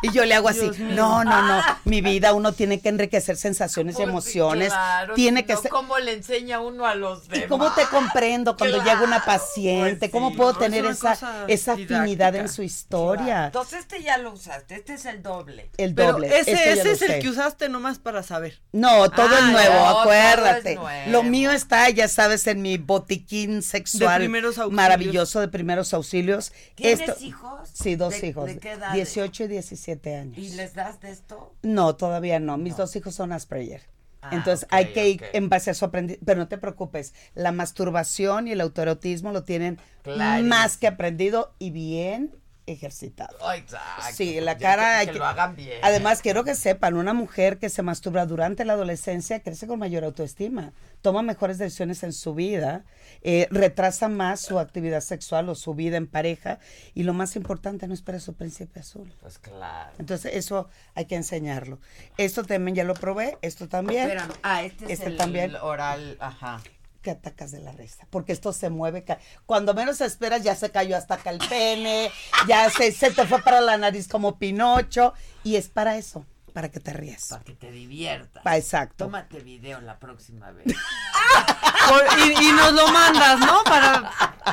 S21: Y yo le hago así,
S4: Dios mío.
S21: no, no, no, mi vida, uno tiene que enriquecer sensaciones y emociones,
S4: claro,
S21: tiene que
S4: no,
S21: ser,
S4: ¿Cómo le enseña uno a los demás?
S21: ¿Y cómo te comprendo cuando
S4: Claro,
S21: llega una paciente?
S4: pues
S21: ¿Cómo puedo
S4: no,
S21: tener
S4: es
S21: esa, esa afinidad en su historia?
S4: Entonces este ya lo usaste, este es el doble.
S21: El
S6: Pero
S21: doble.
S6: ese,
S21: este
S6: ese es el que usaste nomás para saber.
S21: No, todo
S6: Ah,
S21: es nuevo,
S6: no, todo
S21: acuérdate.
S6: es nuevo.
S21: Lo mío está, ya sabes, en mi botiquín sexual
S6: primeros auxilios.
S21: maravilloso de primeros auxilios.
S4: ¿Tienes hijos?
S21: Sí, dos
S4: ¿De-
S21: hijos.
S4: de qué edades?
S21: 18 y 17 años.
S4: ¿Y les das de esto?
S21: No, todavía no. Mis dos hijos son Asperger.
S4: Ah,
S21: Entonces hay que ir en base a su aprendizaje. Pero no te preocupes, la masturbación y el autoerotismo lo tienen
S4: Clarísimo.
S21: más que aprendido y bien ejercitado.
S4: Exacto.
S21: Sí, la
S4: Ya
S21: cara
S4: que-
S21: hay
S4: que
S21: que-
S4: lo hagan bien.
S21: Además, quiero que sepan, una mujer que se masturba durante la adolescencia crece con mayor autoestima, toma mejores decisiones en su vida, eh, retrasa más su actividad sexual o su vida en pareja y lo más importante, no espera su príncipe azul.
S4: Pues claro.
S21: Entonces, eso hay que enseñarlo. Esto también ya lo probé, esto también.
S4: Espérame. Ah, este es
S21: Este
S4: el,
S21: también.
S4: oral, ajá.
S21: Que atacas de la risa, porque esto se mueve. Cuando menos esperas, ya se cayó hasta acá el pene, ya se, se te fue para la nariz como Pinocho, y es para eso, para que te rías.
S4: Para que te diviertas.
S21: Pa- exacto.
S4: Tómate video la próxima vez.
S6: Por- y, y nos lo mandas, ¿no? Para,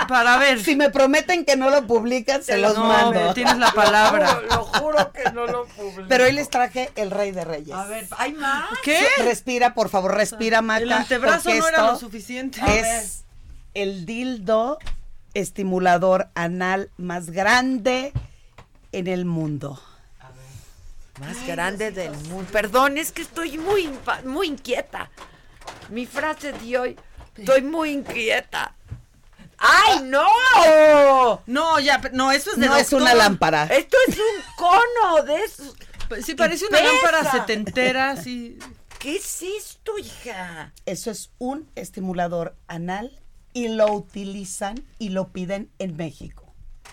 S6: para ver.
S21: Si me prometen que no lo publican, se los
S6: No,
S21: mando.
S6: tienes la palabra.
S4: Lo, lo juro que no lo publico.
S21: Pero hoy les traje el Rey de Reyes.
S4: A ver, ¿hay más?
S6: ¿Qué?
S21: Respira, por favor, respira, Maca.
S6: El antebrazo no era lo suficiente.
S21: Es el dildo estimulador anal más grande en el mundo.
S4: Más grande del mundo. Perdón, es que estoy muy, impa- muy inquieta. Mi frase de hoy, estoy muy inquieta. ¡Ay, no!
S6: No, ya, no, eso es de
S21: No es
S6: doctor.
S21: una lámpara.
S4: Esto es un cono de esos.
S6: Sí, parece una lámpara setentera, sí.
S4: ¿Qué es esto, hija?
S21: Eso es un estimulador anal y lo utilizan y lo piden en México.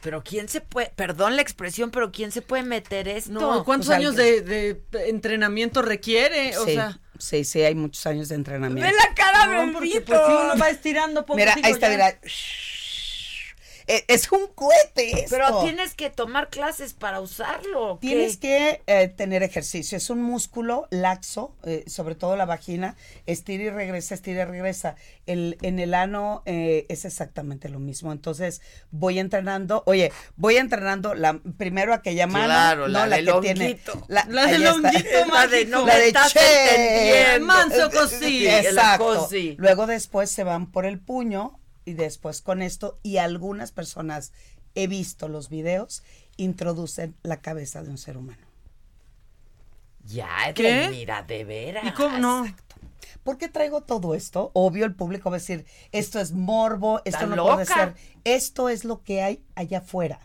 S4: Pero ¿quién se puede, perdón la expresión, pero ¿quién se puede meter esto?
S6: No, ¿cuántos
S21: Pues
S6: años de, de entrenamiento requiere? O
S21: sí,
S6: sea,
S21: sí, sí, hay muchos años de entrenamiento.
S4: Ve la cara
S6: no,
S4: del
S6: porque pues si uno va estirando poco
S21: Mira, ahí está, mira. Eh, Es un cohete esto.
S4: Pero tienes que tomar clases para usarlo.
S21: Tienes que eh, tener ejercicio. Es un músculo laxo, eh, sobre todo la vagina. Estira y regresa, estira y regresa. El, en el ano eh, es exactamente lo mismo. Entonces voy entrenando. Oye, voy entrenando la primero aquella mano.
S4: Claro,
S21: no,
S4: la del
S21: que tiene.
S4: honguito.
S6: La del honguito
S4: La de no
S21: La de che.
S6: Manso cosí.
S21: Exacto.
S4: cosí.
S21: Luego después se van por el puño y después con esto y algunas personas he visto los videos introducen la cabeza de un ser humano.
S4: Ya,
S6: ¿Qué?
S4: Mira, de veras.
S6: ¿y cómo no?
S21: ¿Por qué traigo todo esto? Obvio, el público va a decir, esto es morbo, esto no puede ser. Esto es lo que hay allá afuera.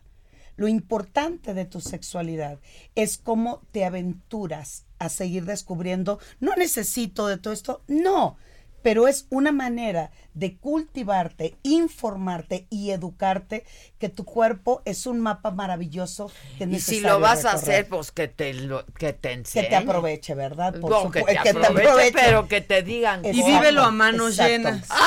S21: Lo importante de tu sexualidad es cómo te aventuras a seguir descubriendo. No necesito de todo esto, no. Pero es una manera de cultivarte, informarte y educarte que tu cuerpo es un mapa maravilloso que
S4: Y si lo vas a hacer, pues que te, lo, que te enseñe.
S21: que te aproveche, ¿verdad? Por
S4: No, que
S21: supu-
S4: te aproveche, pero que te digan.
S6: Y vívelo a manos
S21: exacto.
S6: llenas.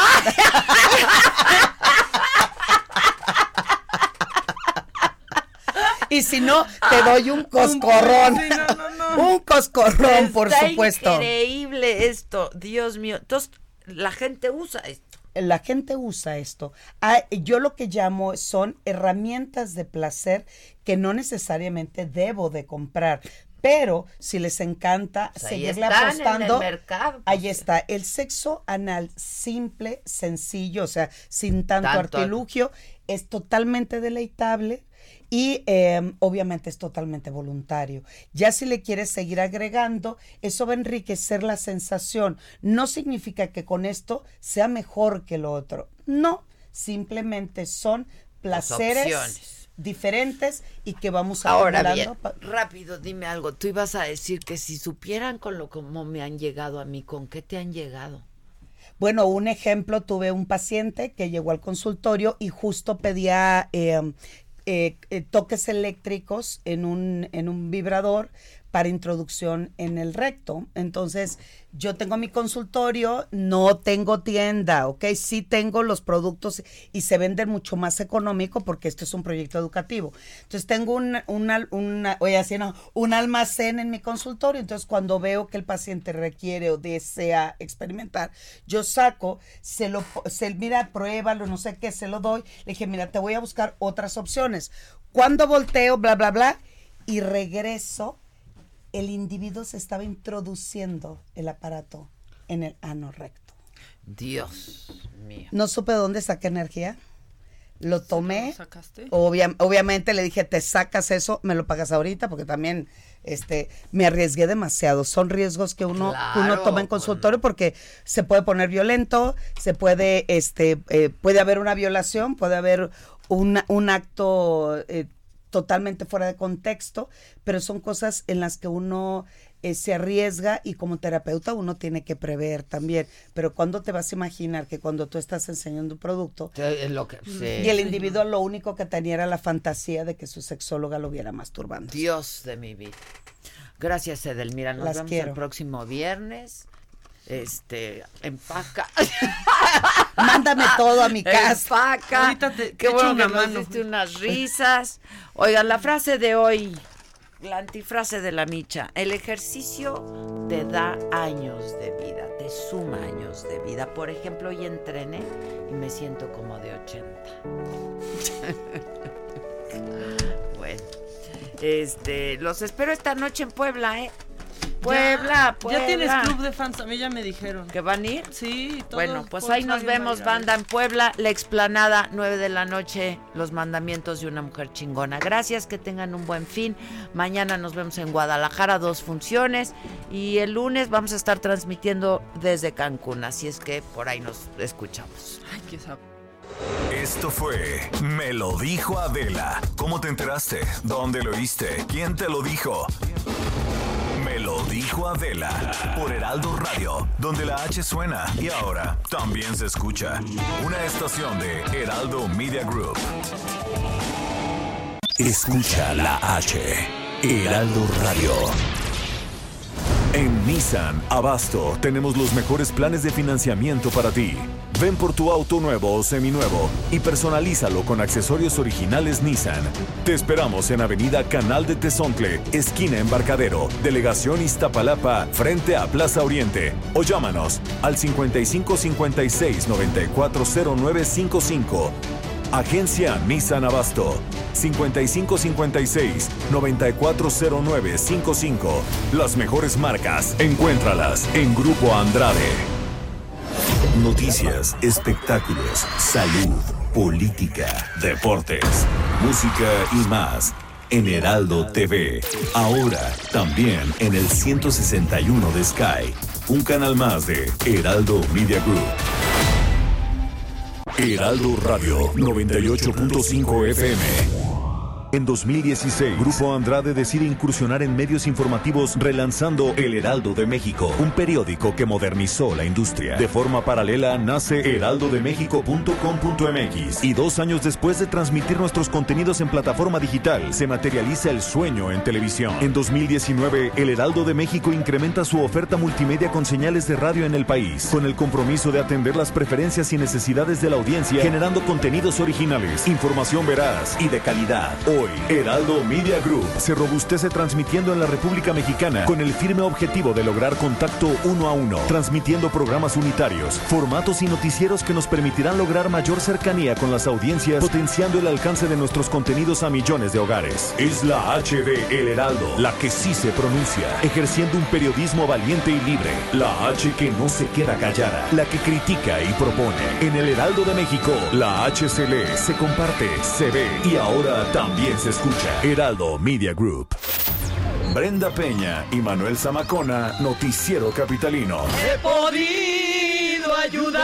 S21: Y si no, te doy un coscorrón.
S6: Sí, no, no, no.
S21: Un coscorrón, por supuesto.
S4: increíble esto, Dios mío. Entonces, la gente usa esto.
S21: La gente usa esto. Ah, yo lo que llamo son herramientas de placer que no necesariamente debo de comprar. Pero si les encanta
S4: Pues
S21: seguirle apostando,
S4: mercado, pues.
S21: ahí está. El sexo anal simple, sencillo, o sea, sin tanto,
S4: Tanto-
S21: artilugio, es totalmente deleitable y eh, obviamente es totalmente voluntario. Ya si le quieres seguir agregando, eso va a enriquecer la sensación. No significa que con esto sea mejor que lo otro. No, simplemente son placeres diferentes y que vamos
S4: Ahora
S21: acumulando
S4: bien, rápido, dime algo. Tú ibas a decir que si supieran con lo como me han llegado a mí, ¿con qué te han llegado?
S21: Bueno, un ejemplo, tuve un paciente que llegó al consultorio y justo pedía eh, eh, eh, toques eléctricos en un, en un vibrador para introducción en el recto. Entonces, yo tengo mi consultorio, no tengo tienda, ¿ok? Sí tengo los productos y se venden mucho más económico porque esto es un proyecto educativo. Entonces, tengo un, una, una, oye, así no, un almacén en mi consultorio. Entonces, cuando veo que el paciente requiere o desea experimentar, yo saco, se lo, se, mira, pruébalo, no sé qué, se lo doy. Le dije, mira, te voy a buscar otras opciones. Cuando volteo, bla, bla, bla, y regreso, el individuo se estaba introduciendo el aparato en el ano recto.
S4: Dios mío.
S21: No supe de dónde saqué energía. Lo tomé.
S6: sacaste?
S21: Obvia- obviamente le dije, te sacas eso, me lo pagas ahorita, porque también este, me arriesgué demasiado. Son riesgos que uno, uno toma en consultorio porque se puede poner violento, se puede, este, eh, puede haber una violación, puede haber una- un acto eh, totalmente fuera de contexto, pero son cosas en las que uno eh, se arriesga y como terapeuta uno tiene que prever también. Pero cuando te vas a imaginar que cuando tú estás enseñando un producto
S4: Es lo que, sí.
S21: y el individuo lo único que tenía era la fantasía de que su sexóloga lo viera masturbando.
S4: Dios de mi vida. Gracias, Edelmira. Nos
S21: Las
S4: vemos
S21: quiero.
S4: el próximo viernes. Este, empaca.
S21: Mándame todo a mi casa.
S4: Empaca.
S6: Ahorita te- te
S4: Qué bueno
S6: una
S4: que nos
S6: mano.
S4: diste unas risas. Oigan, la frase de hoy, la antifrase de la micha. El ejercicio te da años de vida, te suma años de vida. Por ejemplo, hoy entrené y me siento como de 80. bueno, este, los espero esta noche en Puebla, ¿eh? Puebla, Puebla.
S6: Ya tienes club de fans, a mí ya me dijeron.
S4: ¿Que van a ir?
S6: Sí, todos
S4: Bueno, pues ahí nos vemos, banda en Puebla, la explanada, 9 de la noche, los mandamientos de una mujer chingona. Gracias, que tengan un buen fin. Mañana nos vemos en Guadalajara, dos funciones. Y el lunes vamos a estar transmitiendo desde Cancún, así es que por ahí nos escuchamos.
S6: Ay, qué sab-
S18: Esto fue Me lo dijo Adela. ¿Cómo te enteraste? ¿Dónde lo oíste? ¿Quién te lo dijo? Me lo dijo Adela por Heraldo Radio, donde la H suena y ahora también se escucha. Una estación de Heraldo Media Group. Escucha la H. Heraldo Radio.
S1: En Nissan Abasto tenemos los mejores planes de financiamiento para ti. Ven por tu auto nuevo o seminuevo y personalízalo con accesorios originales Nissan. Te esperamos en Avenida Canal de Tezontle, esquina Embarcadero, Delegación Iztapalapa, frente a Plaza Oriente. O llámanos al 5556 940955. Agencia Nissan Abasto. 5556-940955. Las mejores marcas, encuéntralas en Grupo Andrade.
S18: Noticias, espectáculos, salud, política, deportes, música y más. En Heraldo TV. Ahora también en el 161 de Sky. Un canal más de Heraldo Media Group.
S1: Heraldo Radio 98.5 FM. En 2016, Grupo Andrade decide incursionar en medios informativos relanzando El Heraldo de México, un periódico que modernizó la industria. De forma paralela nace heraldodemexico.com.mx y dos años después de transmitir nuestros contenidos en plataforma digital, se materializa el sueño en televisión. En 2019, El Heraldo de México incrementa su oferta multimedia con señales de radio en el país, con el compromiso de atender las preferencias y necesidades de la audiencia, generando contenidos originales, información veraz y de calidad. Heraldo Media Group se robustece transmitiendo en la República Mexicana con el firme objetivo de lograr contacto uno a uno, transmitiendo programas unitarios, formatos y noticieros que nos permitirán lograr mayor cercanía con las audiencias, potenciando el alcance de nuestros contenidos a millones de hogares. Es la HD El Heraldo, la que sí se pronuncia, ejerciendo un periodismo valiente y libre. La H que no se queda callada, la que critica y propone. En El Heraldo de México, la H se lee, se comparte, se ve y ahora también se escucha. Heraldo Media Group. Brenda Peña y Manuel Zamacona, Noticiero Capitalino.
S3: He podido ayudar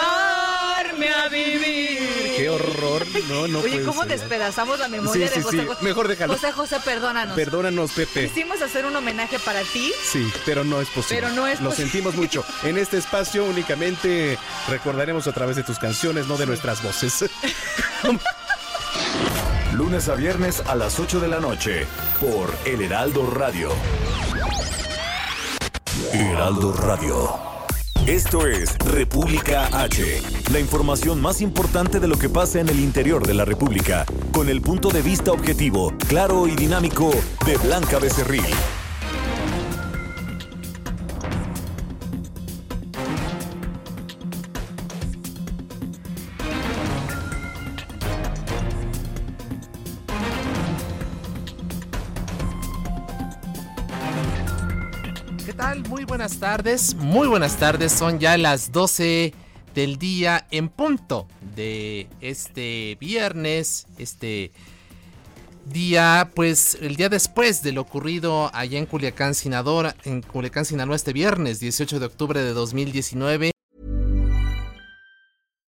S6: Ayúdame a vivir.
S22: Qué horror. No, no
S23: Oye,
S22: puede
S23: ¿cómo
S22: ser.
S23: despedazamos la memoria
S22: Sí,
S23: de
S22: sí,
S23: José
S22: sí.
S23: José?
S22: Mejor déjalo.
S23: José José, perdónanos.
S22: Perdónanos, Pepe.
S23: Quisimos hacer un homenaje para ti.
S22: Sí, pero no es posible.
S23: Pero no es
S22: Lo
S23: posible.
S22: sentimos mucho. En este espacio únicamente recordaremos a través de tus canciones, no de nuestras voces.
S1: Lunes a viernes a las 8 de la noche por El Heraldo Radio. Heraldo Radio. Esto es República H, la información más importante de lo que pasa en el interior de la República, con el punto de vista objetivo, claro y dinámico de Blanca Becerril.
S24: Tardes. Muy buenas tardes. Son ya las 12 del día en punto de este viernes. Este día, pues el día después de lo ocurrido allá en Culiacán, Sinaloa, en Culiacán, Sinaloa este viernes 18 de octubre de 2019.